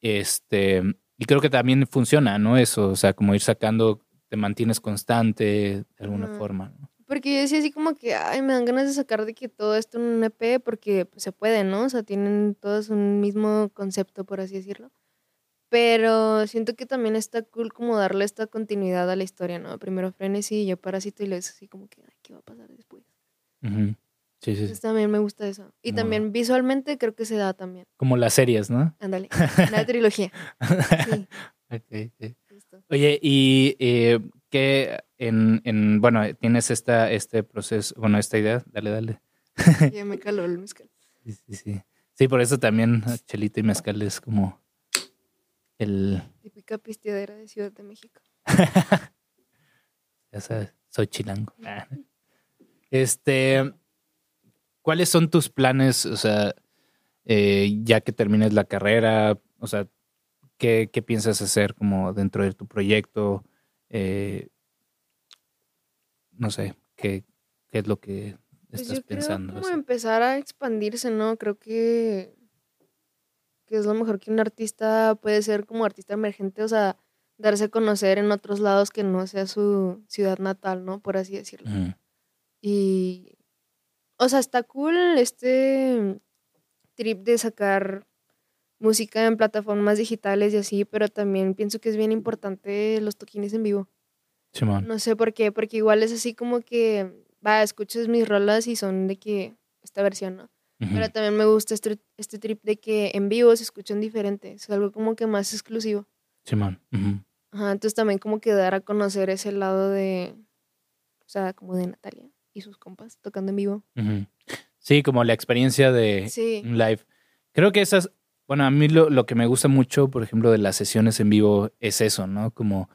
este, y creo que también funciona, ¿no? Eso, o sea, como ir sacando, te mantienes constante de alguna forma, ¿no? Porque yo decía así como que, ay, me dan ganas de sacar de que todo esto en un EP porque pues, se puede, ¿no? O sea, tienen todos un mismo concepto, por así decirlo. Pero siento que también está cool como darle esta continuidad a la historia, ¿no? Primero Frenesy y yo Parásito y luego es así como que, ay, ¿qué va a pasar después? Ujú. Sí, sí, sí. Entonces también me gusta eso. Y Como- también visualmente creo que se da también. Como las series, ¿no? Ándale, una trilogía. Sí, Ok, ok. justo. Oye, y eh, qué en, en, bueno, tienes esta, este proceso, bueno, esta idea, dale, dale. Ya me caló el mezcal. Sí, sí, sí. Sí, por eso también Chelito y Mezcal es como el, Típica pisteadera de Ciudad de México. ya sabes, soy chilango. Ah. Este, ¿cuáles son tus planes, o sea, eh, ya que termines la carrera, o sea, ¿qué, qué piensas hacer como dentro de tu proyecto? Eh, no sé, ¿qué, qué es lo que Pues estás yo creo pensando? como empezar a expandirse, ¿no? Creo que, que es lo mejor que un artista puede ser como artista emergente, o sea, darse a conocer en otros lados que no sea su ciudad natal, ¿no? Por así decirlo. Y, o sea, está cool este trip de sacar música en plataformas digitales y así, pero también pienso que es bien importante los toquines en vivo. Simón. No sé por qué, porque igual es así como que, va, escuchas mis rolas y son de que esta versión, ¿no? Pero también me gusta este, este trip de que en vivo se escuchan diferentes. Es algo como que más exclusivo. Simón. Ujú. Ajá, entonces también como que dar a conocer ese lado de, o sea, como de Natalia y sus compas tocando en vivo. Ujú. Sí, como la experiencia de Sí. un live. Creo que esas, bueno, a mí lo, lo que me gusta mucho, por ejemplo, de las sesiones en vivo es eso, ¿no? Como,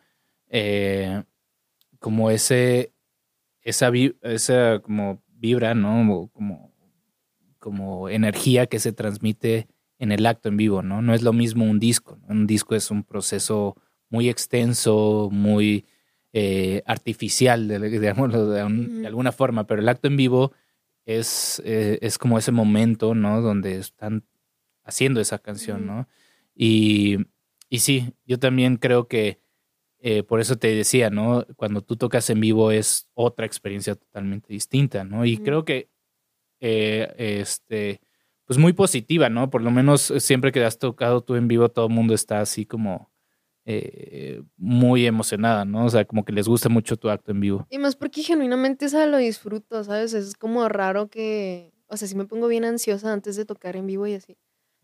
eh, como ese, esa, esa como vibra, ¿no? Como, como energía que se transmite en el acto en vivo, ¿no? No es lo mismo un disco, ¿no? Un disco es un proceso muy extenso, muy eh, artificial, de, digámoslo de, un- de alguna forma, pero el acto en vivo es, eh, es como ese momento, ¿no? Donde están haciendo esa canción. ¿no? Y, y sí, yo también creo que eh, por eso te decía, ¿no? Cuando tú tocas en vivo es otra experiencia totalmente distinta, ¿no? Y creo que, eh, este, pues muy positiva, ¿no? Por lo menos eh, siempre que has tocado tú en vivo, todo el mundo está así como eh, muy emocionada, ¿no? O sea, como que les gusta mucho tu acto en vivo. Y más porque genuinamente esa lo disfruto, ¿sabes? Es como raro que, o sea, sí me pongo bien ansiosa antes de tocar en vivo y así.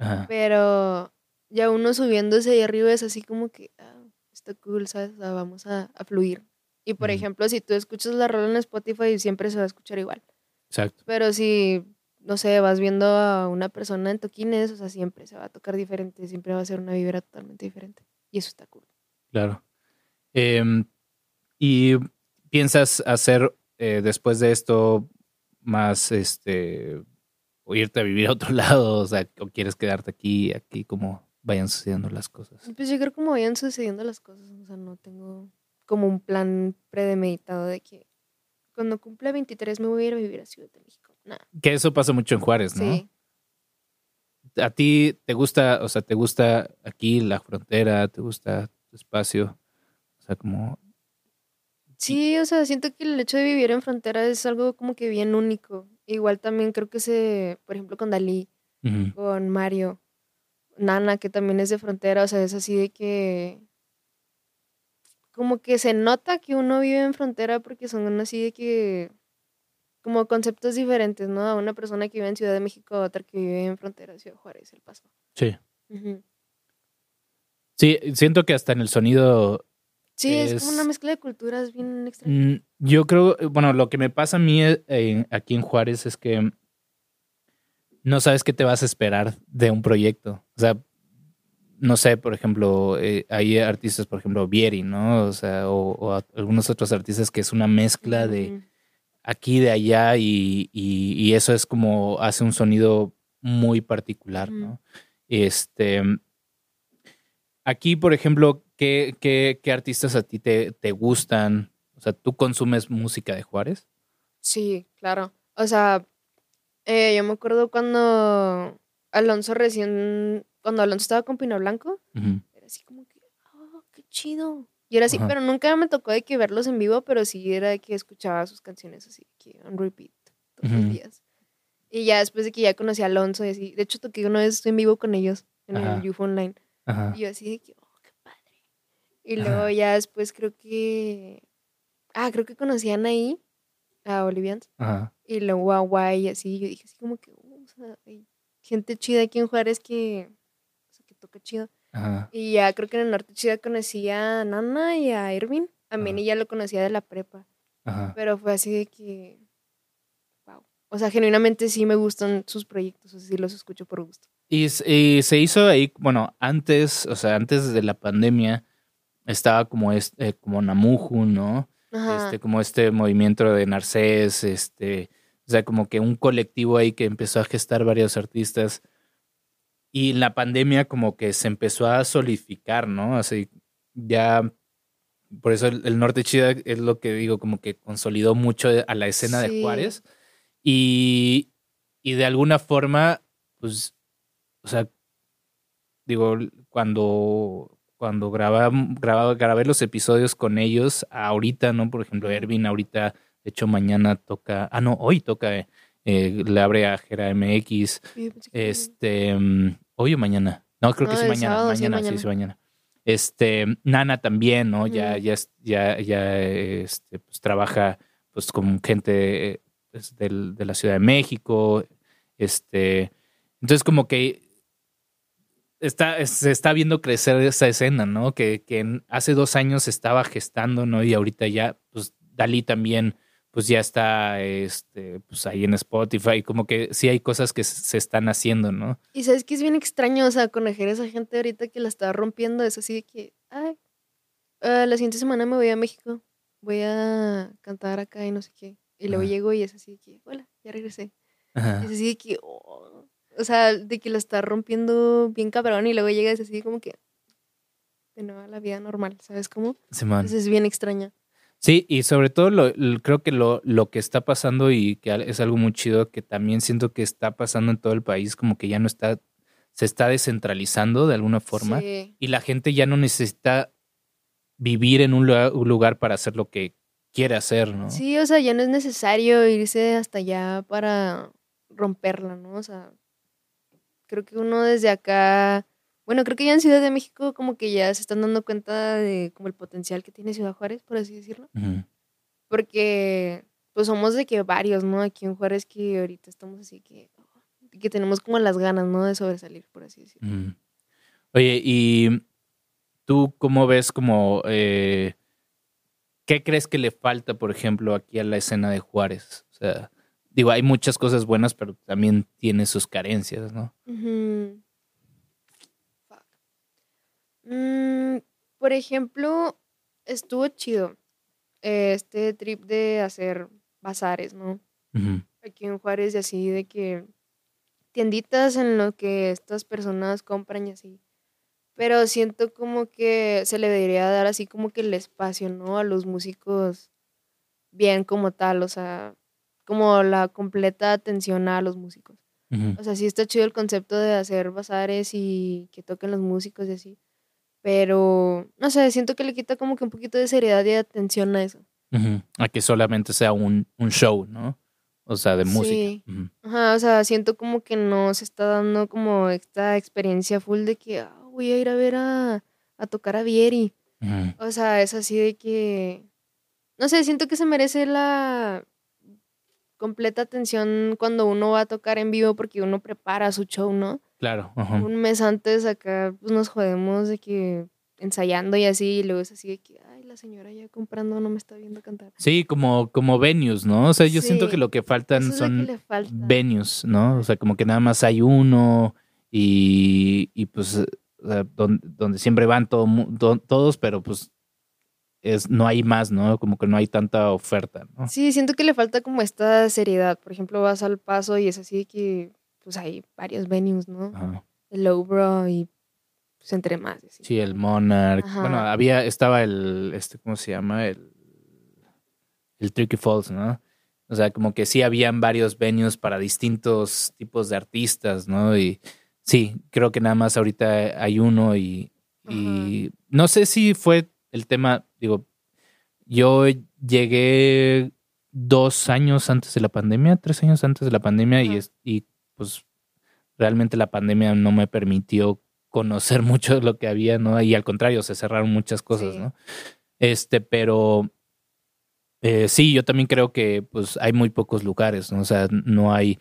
Ajá. Pero ya uno subiéndose ahí arriba es así como que, ah, está cool, ¿sabes? O sea, vamos a, a fluir. Y por ejemplo, si tú escuchas la rola en Spotify, siempre se va a escuchar igual. Exacto. Pero si, no sé, vas viendo a una persona en toquines, o sea, siempre se va a tocar diferente, siempre va a ser una vibra totalmente diferente. Y eso está cool. Claro. Em, ¿Y piensas hacer eh, después de esto más, este, o irte a vivir a otro lado? O sea, ¿o quieres quedarte aquí, aquí, como vayan sucediendo las cosas? Pues yo creo como vayan sucediendo las cosas, o sea, no tengo como un plan premeditado de que cuando cumpla 23 me voy a ir a vivir a Ciudad de México. Nada. Que eso pasa mucho en Juárez, ¿no? Sí. ¿A ti te gusta, o sea, te gusta aquí la frontera, te gusta tu espacio? O sea, como... Sí, o sea, siento que el hecho de vivir en frontera es algo como que bien único. Igual también creo que se, por ejemplo, con Dalí, con Mario, Nana, que también es de frontera, o sea, es así de que como que se nota que uno vive en frontera porque son así de que como conceptos diferentes, ¿no? A una persona que vive en Ciudad de México, a otra que vive en frontera, Ciudad Juárez, El Paso. Sí. Sí, siento que hasta en el sonido Sí, es, como una mezcla de culturas bien extraña. Mm, Yo creo, bueno, lo que me pasa a mí eh, aquí en Juárez es que no sabes qué te vas a esperar de un proyecto. O sea, no sé, por ejemplo, eh, hay artistas, por ejemplo, Vieri, ¿no? O sea, o, algunos otros artistas que es una mezcla de aquí, de allá, y, y- y eso es como hace un sonido muy particular. ¿no? Este. Aquí, por ejemplo, ¿qué, qué, qué artistas a ti te, te gustan? O sea, ¿tú consumes música de Juárez? Sí, claro. O sea, eh, yo me acuerdo cuando Alonso recién, cuando Alonso estaba con Pino Blanco, Ujú, era así como que, oh, qué chido. Y era así, Ajá. pero nunca me tocó de que verlos en vivo, pero sí era de que escuchaba sus canciones así, que on repeat todos Ujú. los días. Y ya después de que ya conocí a Alonso y así, de hecho toqué una vez en vivo con ellos en Ajá. el UFO Online. Ajá. Y yo así de que. Y Ajá. luego ya después creo que, ah, creo que conocí a Anaí, a Olivians, Ajá. y luego a Guay y así. Yo dije así como que, uh, o sea, hay gente chida aquí en Juárez que, o sea, que toca chido. Ajá. Y ya creo que en el norte chida conocí a Nana y a Irving. A. Manny ya lo conocía de la prepa. Ajá. Pero fue así de que, wow. O sea, genuinamente sí me gustan sus proyectos, o sea, sí los escucho por gusto. Y se hizo ahí, bueno, antes, o sea, antes de la pandemia, estaba como este, como Namuju, ¿no? Ajá. Este, como este movimiento de Narcés, este, o sea, como que un colectivo ahí que empezó a gestar varios artistas. Y la pandemia como que se empezó a solidificar, ¿no? Así, ya, por eso el, el Norte Chida es lo que digo, como que consolidó mucho a la escena de Sí. Juárez. Y, y de alguna forma, pues, o sea, digo, cuando, cuando grababa, grababa, grabé los episodios con ellos, ahorita, ¿no? Por ejemplo, Ervin ahorita, de hecho, mañana toca, ah, no, hoy toca, eh, eh, le abre a Jera MX, este, mm, hoy o mañana, no, creo que sí el mañana, sábado, mañana, sí, mañana. sí, mañana. Este, Nana también, ¿no? Ya, ya, ya, ya, este, pues trabaja, pues con gente, eh, es del- de la Ciudad de México. Este, entonces como que está, se está viendo crecer esa escena, ¿no? Que, que hace dos años estaba gestando, ¿no? Y ahorita ya, pues Dalí también, pues ya está este, pues ahí en Spotify. Como que sí hay cosas que se están haciendo, ¿no? Y sabes que es bien extraño, o sea, conocer a esa gente ahorita que la está rompiendo, es así de que, ay, ah, la siguiente semana me voy a México, voy a cantar acá y no sé qué. Y luego Ajá. llego y es así de que, hola, ya regresé. Ajá. Es así de que, oh, o sea, de que la está rompiendo bien cabrón y luego llegas así como que de nuevo a la vida normal, ¿sabes cómo? Entonces es bien extraña. Sí, y sobre todo lo, creo que lo, lo que está pasando y que es algo muy chido que también siento que está pasando en todo el país, como que ya no está, se está descentralizando de alguna forma Sí. y la gente ya no necesita vivir en un lugar, un lugar para hacer lo que quiere hacer, ¿no? Sí, o sea, ya no es necesario irse hasta allá para romperla, ¿no? O sea, creo que uno desde acá, bueno, creo que ya en Ciudad de México como que ya se están dando cuenta de como el potencial que tiene Ciudad Juárez, por así decirlo, porque pues somos de que varios, ¿no? Aquí en Juárez que ahorita estamos así que que tenemos como las ganas, ¿no? De sobresalir, por así decirlo. Oye, ¿y tú cómo ves como, eh, qué crees que le falta, por ejemplo, aquí a la escena de Juárez? O sea, digo, hay muchas cosas buenas, pero también tiene sus carencias, ¿no? Fuck. Mm, por ejemplo, estuvo chido eh, este trip de hacer bazares, ¿no? Aquí en Juárez y así de que tienditas en lo que estas personas compran y así. Pero siento como que se le debería dar así como que el espacio, ¿no? A los músicos bien como tal, o sea, como la completa atención a los músicos. O sea, sí está chido el concepto de hacer bazares y que toquen los músicos y así. Pero, no sé, siento que le quita como que un poquito de seriedad y de atención a eso. Ujú. A que solamente sea un, un show, ¿no? O sea, de música. Sí. Ajá, o sea, siento como que no se está dando como esta experiencia full de que "Ah, voy a ir a ver a, a tocar a Vieri. O sea, es así de que, no sé, siento que se merece la completa atención cuando uno va a tocar en vivo porque uno prepara su show, ¿no? Claro. ajá. un mes antes acá pues nos jodemos de que ensayando y así, y luego es así de que, ay, la señora ya comprando no me está viendo cantar. Sí, como, como venues, ¿no? O sea, yo siento que lo que faltan es son que falta. venues, ¿no? O sea, como que nada más hay uno y, y pues o sea, don- donde, siempre van todo, mu- to- todos, pero pues es, no hay más, ¿no? Como que no hay tanta oferta, ¿no? Sí, siento que le falta como esta seriedad. Por ejemplo, vas al paso y es así que pues hay varios venues, ¿no? Ajá. El Lowbro y pues entre más. así. Sí, el Monarch. Ajá. Bueno, había, estaba el, este, ¿cómo se llama? El, el Tricky Falls, ¿no? O sea, como que sí habían varios venues para distintos tipos de artistas, ¿no? Y sí, creo que nada más ahorita hay uno y, y no sé si fue el tema, digo, yo llegué dos años antes de la pandemia, tres años antes de la pandemia y, es- y pues realmente la pandemia no me permitió conocer mucho de lo que había, ¿no? Y al contrario, se cerraron muchas cosas, Sí. ¿no? Este, pero eh, sí, yo también creo que pues hay muy pocos lugares, ¿no? O sea, no hay...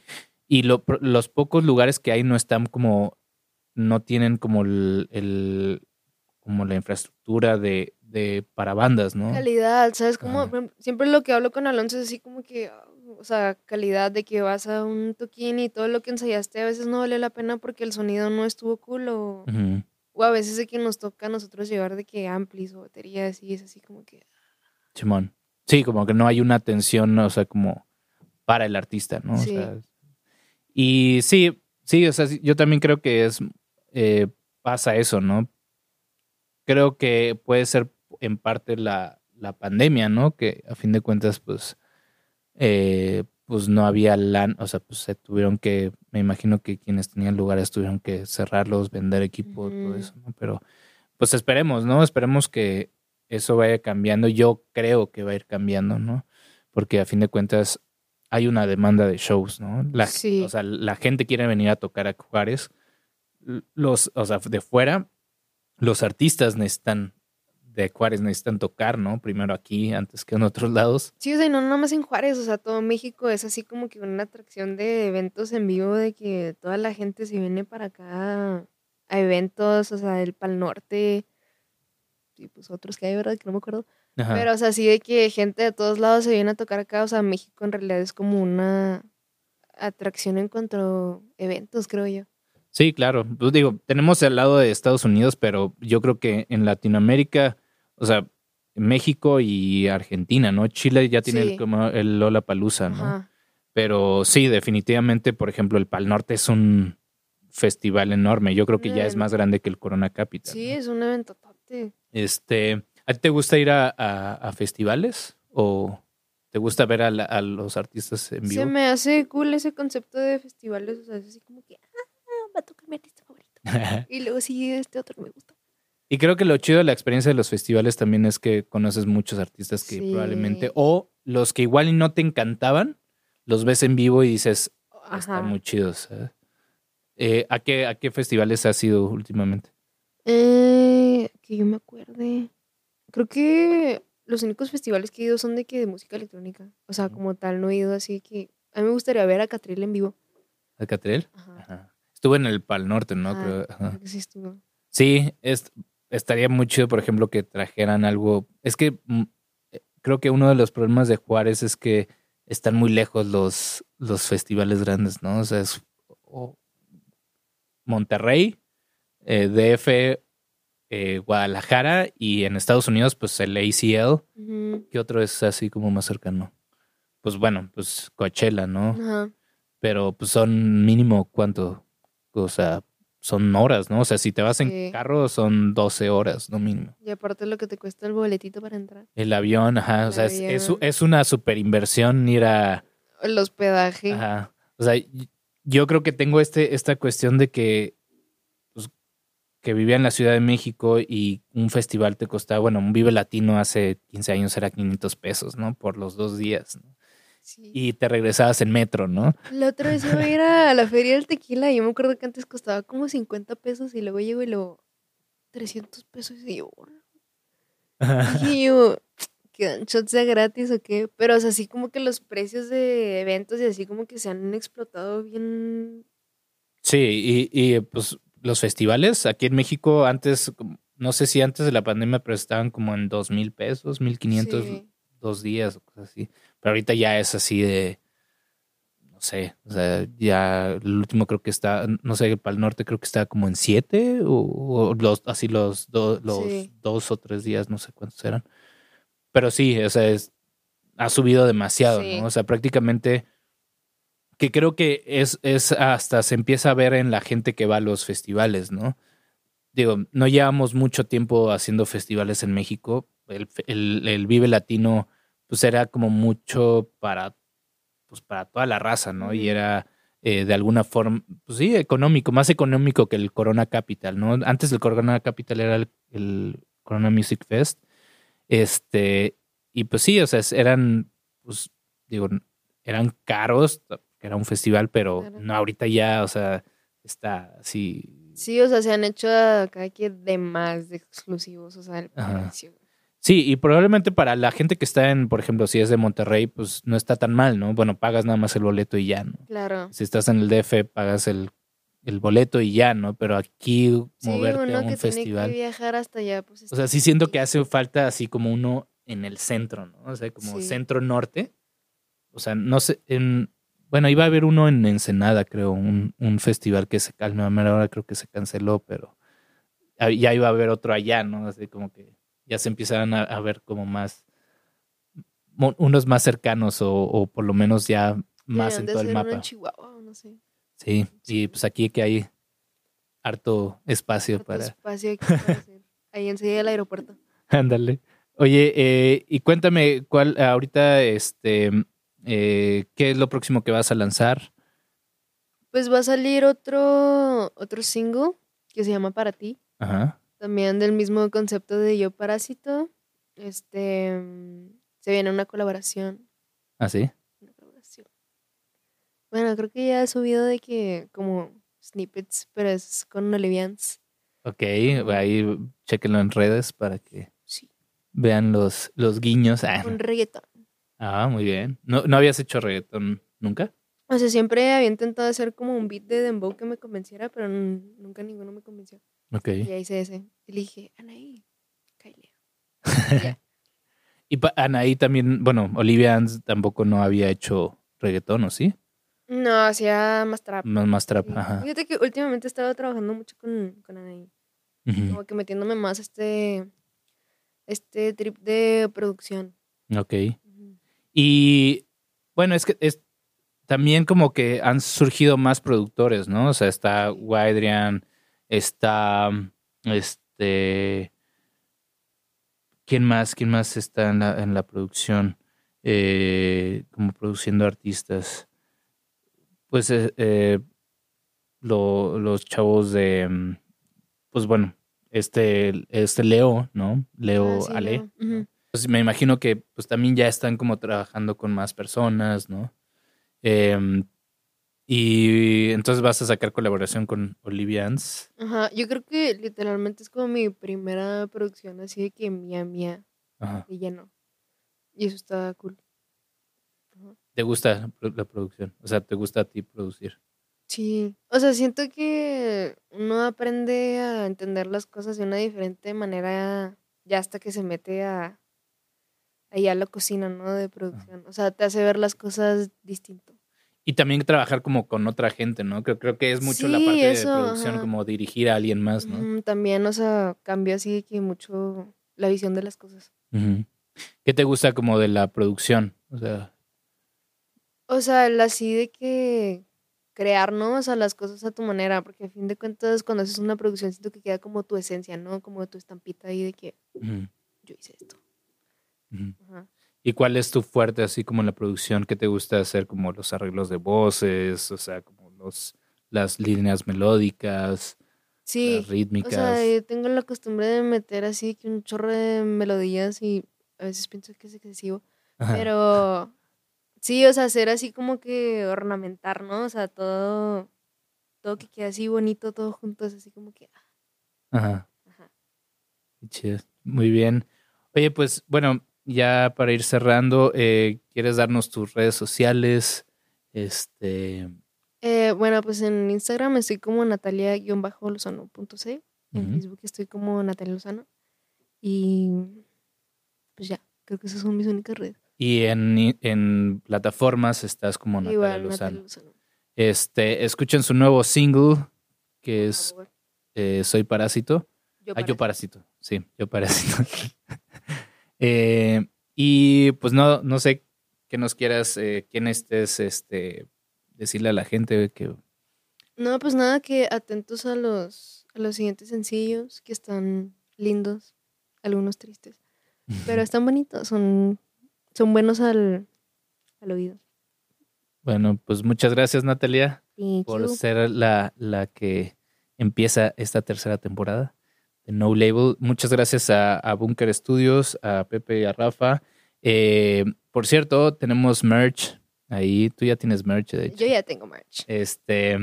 Y lo- los pocos lugares que hay no están como... No tienen como el... el- como la infraestructura de, de para bandas, ¿no? Calidad, ¿sabes? Como Ajá. siempre lo que hablo con Alonso es así como que, o sea, calidad de que vas a un toquín y todo lo que ensayaste a veces no vale la pena porque el sonido no estuvo cool o, o a veces de que nos toca a nosotros llevar de que amplis o baterías y es así como que, Simón. Sí, como que no hay una atención, o sea, como para el artista, ¿no? O Sí. sea, y sí, sí, o sea, yo también creo que es eh, pasa eso, ¿no? Creo que puede ser en parte la, la pandemia, ¿no? Que a fin de cuentas, pues, eh, pues no había lan, o sea, pues se tuvieron que, me imagino que quienes tenían lugares tuvieron que cerrarlos, vender equipo, todo eso, ¿no? Pero, pues esperemos, ¿no? Esperemos que eso vaya cambiando. Yo creo que va a ir cambiando, ¿no? Porque a fin de cuentas hay una demanda de shows, ¿no? La, Sí. O sea, la gente quiere venir a tocar a Juárez. Los, o sea, de fuera, los artistas necesitan de Juárez necesitan tocar, ¿no? Primero aquí antes que en otros lados. Sí, o sea, no nomás en Juárez, o sea, todo México es así como que una atracción de eventos en vivo, de que toda la gente se viene para acá a eventos, o sea, el Pal Norte, y pues otros que hay, ¿verdad? Que no me acuerdo. Ajá. Pero, o sea, sí de que gente de todos lados se viene a tocar acá, o sea, México en realidad es como una atracción en cuanto a eventos, creo yo. Sí, claro. Pues digo, tenemos el lado de Estados Unidos, pero yo creo que en Latinoamérica, o sea, México y Argentina, ¿no? Chile ya tiene Sí. el, como el Lola Palusa, ¿no? Ajá. Pero sí, definitivamente, por ejemplo, el Pal Norte es un festival enorme. Yo creo que ya es más grande que el Corona Capital. Sí, ¿no? es un evento tote. Este, ¿a ti te gusta ir a, a- a festivales o te gusta ver a, la- a los artistas en vivo? Se me hace cool ese concepto de festivales, o sea, es así como que, ah, va a tocar mi artista favorito. Y luego sigue este otro me gusta. Y creo que lo chido de la experiencia de los festivales también es que conoces muchos artistas que Sí. probablemente, o los que igual y no te encantaban, los ves en vivo y dices, Ajá. están muy chidos. ¿eh? Eh, ¿a, qué, ¿A qué festivales has ido últimamente? Eh, que yo me acuerde. Creo que los únicos festivales que he ido son de que de música electrónica. O sea, como tal, no he ido así que. A mí me gustaría ver a Catril en vivo. ¿A Catril? Ajá. Ajá. Estuve en el Pal Norte, ¿no? Ajá, Creo, ajá. creo que sí estuvo. Sí, es- estaría muy chido, por ejemplo, que trajeran algo. Es que mm, eh, creo que uno de los problemas de Juárez es que están muy lejos los, los festivales grandes, ¿no? O sea, es Monterrey, eh, DF, eh, Guadalajara y en Estados Unidos, pues el ACL. ¿Qué otro es así como más cercano? Pues bueno, pues Coachella, ¿no? Pero pues son mínimo cuánto, o sea, son horas, ¿no? O sea, si te vas en Sí. carro son 12 horas, no mínimo. Y aparte lo que te cuesta el boletito para entrar. El avión, ajá, o sea, es, es, avión. es una super inversión ir a, El hospedaje. ajá, o sea, yo creo que tengo este, esta cuestión de que, pues, que vivía en la Ciudad de México y un festival te costaba, bueno, un Vive Latino hace 15 años era 500 pesos, ¿no? Por los dos días, ¿no? Sí. Y te regresabas en metro, ¿no? La otra vez iba a ir a la feria del tequila y yo me acuerdo que antes costaba como 50 pesos y luego llego y luego 300 pesos y yo, Y yo, ¿quedan shots de gratis o qué? Pero, o sea, así como que los precios de eventos y así como que se han explotado bien. Sí, y, y pues los festivales aquí en México antes, no sé si antes de la pandemia, pero estaban como en dos mil pesos, mil quinientos dos días o cosas así. Pero ahorita ya es así de, no sé, o sea, ya el último creo que está, no sé, para el norte creo que está como en siete o, o los, así los, do- los Sí. dos o tres días, no sé cuántos eran. Pero sí, o sea, es, ha subido demasiado, Sí. ¿no? O sea, prácticamente que creo que es, es hasta se empieza a ver en la gente que va a los festivales, ¿no? Digo, no llevamos mucho tiempo haciendo festivales en México. El- el Vive Latino, pues era como mucho para, pues para toda la raza, ¿no? Y era eh, de alguna forma, pues sí, económico, más económico que el Corona Capital, ¿no? Antes del Corona Capital era el, el Corona Music Fest. Este, y pues sí, o sea, eran, pues, digo, eran caros, era un festival, pero Claro. no, ahorita ya, o sea, está así. Sí, o sea, se han hecho acá que de más de exclusivos, o sea, el Ajá. precio. Sí, y probablemente para la gente que está en, por ejemplo, si es de Monterrey, pues no está tan mal, ¿no? Bueno, pagas nada más el boleto y ya, ¿no? Claro. Si estás en el DF, pagas el, el boleto y ya, ¿no? Pero aquí Sí, moverte uno a un que festival. tiene que viajar hasta allá, pues. O sea, sí siento que hace falta así como uno en el centro, ¿no? O sea, como Sí. centro norte. O sea, no sé, en, bueno, iba a haber uno en Ensenada, creo, un, un festival que se calma, ahora creo que se canceló, pero ah, ya iba a haber otro allá, ¿no? Así como que ya se empezaron a, a ver como más, unos más cercanos o, o por lo menos ya más en todo el mapa. en Chihuahua, no sé. Sí, y pues aquí que hay harto espacio Harto para... espacio aquí para hacer. Ahí enseguida del aeropuerto. Ándale. Oye, eh, y cuéntame, ¿cuál ahorita, este, eh, qué es lo próximo que vas a lanzar? Pues va a salir otro, otro single que se llama Para ti. Ajá. También del mismo concepto de Yo Parásito. Este mm, se viene una colaboración. ¿Ah, sí? Una colaboración. Bueno, creo que ya he subido de que como snippets, pero es con Olivians. Ok, ahí chéquenlo en redes para que Sí. vean los, los guiños. Ah, Un reggaetón. ah, muy bien. ¿No, ¿No habías hecho reggaetón nunca? O sea, siempre había intentado hacer como un beat de dembow que me convenciera, pero nunca ninguno me convenció. Ok. Y ahí hice ese. Y le dije, Anaí, Kylie. Y Anaí también, bueno, Olivia Ans tampoco no había hecho reggaetón, ¿o sí? No, hacía más trap. Más, más trap, Sí. ajá. Fíjate que últimamente he estado trabajando mucho con, con Anaí. Como que metiéndome más a este, este trip de producción. Ok. Y bueno, es que es también como que han surgido más productores, ¿no? O sea, está Widrian, está este ¿quién más? ¿Quién más está en la, en la producción? Eh, como produciendo artistas. Pues eh, eh, lo- los chavos de mm, pues bueno, este, este Leo, ¿no? Leo Ah, sí, Ale. Leo. Pues me imagino que pues también ya están como trabajando con más personas, ¿no? Em, y entonces vas a sacar colaboración con Olivia Ans. Ajá, yo creo que literalmente es como mi primera producción así de que mía, mía, Ajá. de lleno. Y eso está cool. Ajá. ¿Te gusta la pro- la producción? O sea, ¿te gusta a ti producir? Sí, o sea, siento que uno aprende a entender las cosas de una diferente manera ya hasta que se mete a ahí a la cocina, ¿no? De producción. O sea, te hace ver las cosas distinto. Y también trabajar como con otra gente, ¿no? Creo, creo que es mucho la parte eso, de producción, ajá. como dirigir a alguien más, ¿no? También, o sea, cambia así de que mucho la visión de las cosas. ¿Qué te gusta como de la producción? O sea, O sea, el así de que crear, ¿no? O sea, las cosas a tu manera, porque a fin de cuentas cuando haces una producción siento que queda como tu esencia, ¿no? Como tu estampita ahí de que yo hice esto. Ajá. ¿Y cuál es tu fuerte así como en la producción? ¿Qué te gusta hacer como los arreglos de voces? O sea, como los las líneas melódicas, Sí, las rítmicas. o sea, yo tengo la costumbre de meter así que un chorro de melodías y a veces pienso que es excesivo, Ajá, pero sí, o sea, hacer así como que ornamentar, ¿no? O sea, todo, todo que quede así bonito, todo junto, es así como que... ah, ajá. Ajá. Muy bien. Oye, pues bueno, ya para ir cerrando, eh, ¿quieres darnos tus redes sociales? Este, Eh, bueno, pues en Instagram estoy como natalia-lozano.c. En ujú. Facebook estoy como Natalia Lozano. Y pues ya, creo que esas son mis únicas redes. y en, en plataformas estás como Natalia Igual, Lozano. Natalia Lozano. Este, escuchen su nuevo single que por es eh, Soy Parásito. Yo Ah, yo parásito. Sí, yo parásito. Eh, y pues no, no sé qué nos quieras, eh, quién estés, este, decirle a la gente que No, pues nada, que atentos a los, a los siguientes sencillos, que están lindos, algunos tristes, pero están bonitos, son, son buenos al, al oído. bueno, pues muchas gracias Natalia por ser la, la que empieza esta tercera temporada de No Label. Muchas gracias a, a Bunker Studios, a Pepe y a Rafa. Eh, por cierto, tenemos merch ahí. Tú ya tienes merch, de hecho. Yo ya tengo merch. Este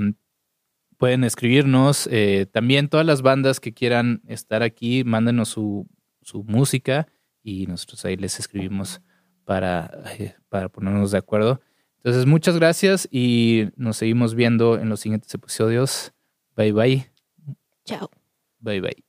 pueden escribirnos. eh, también todas las bandas que quieran estar aquí, mándenos su, su música y nosotros ahí les escribimos para, eh, para ponernos de acuerdo. Entonces, muchas gracias y nos seguimos viendo en los siguientes episodios. Bye bye. Chao. Bye bye.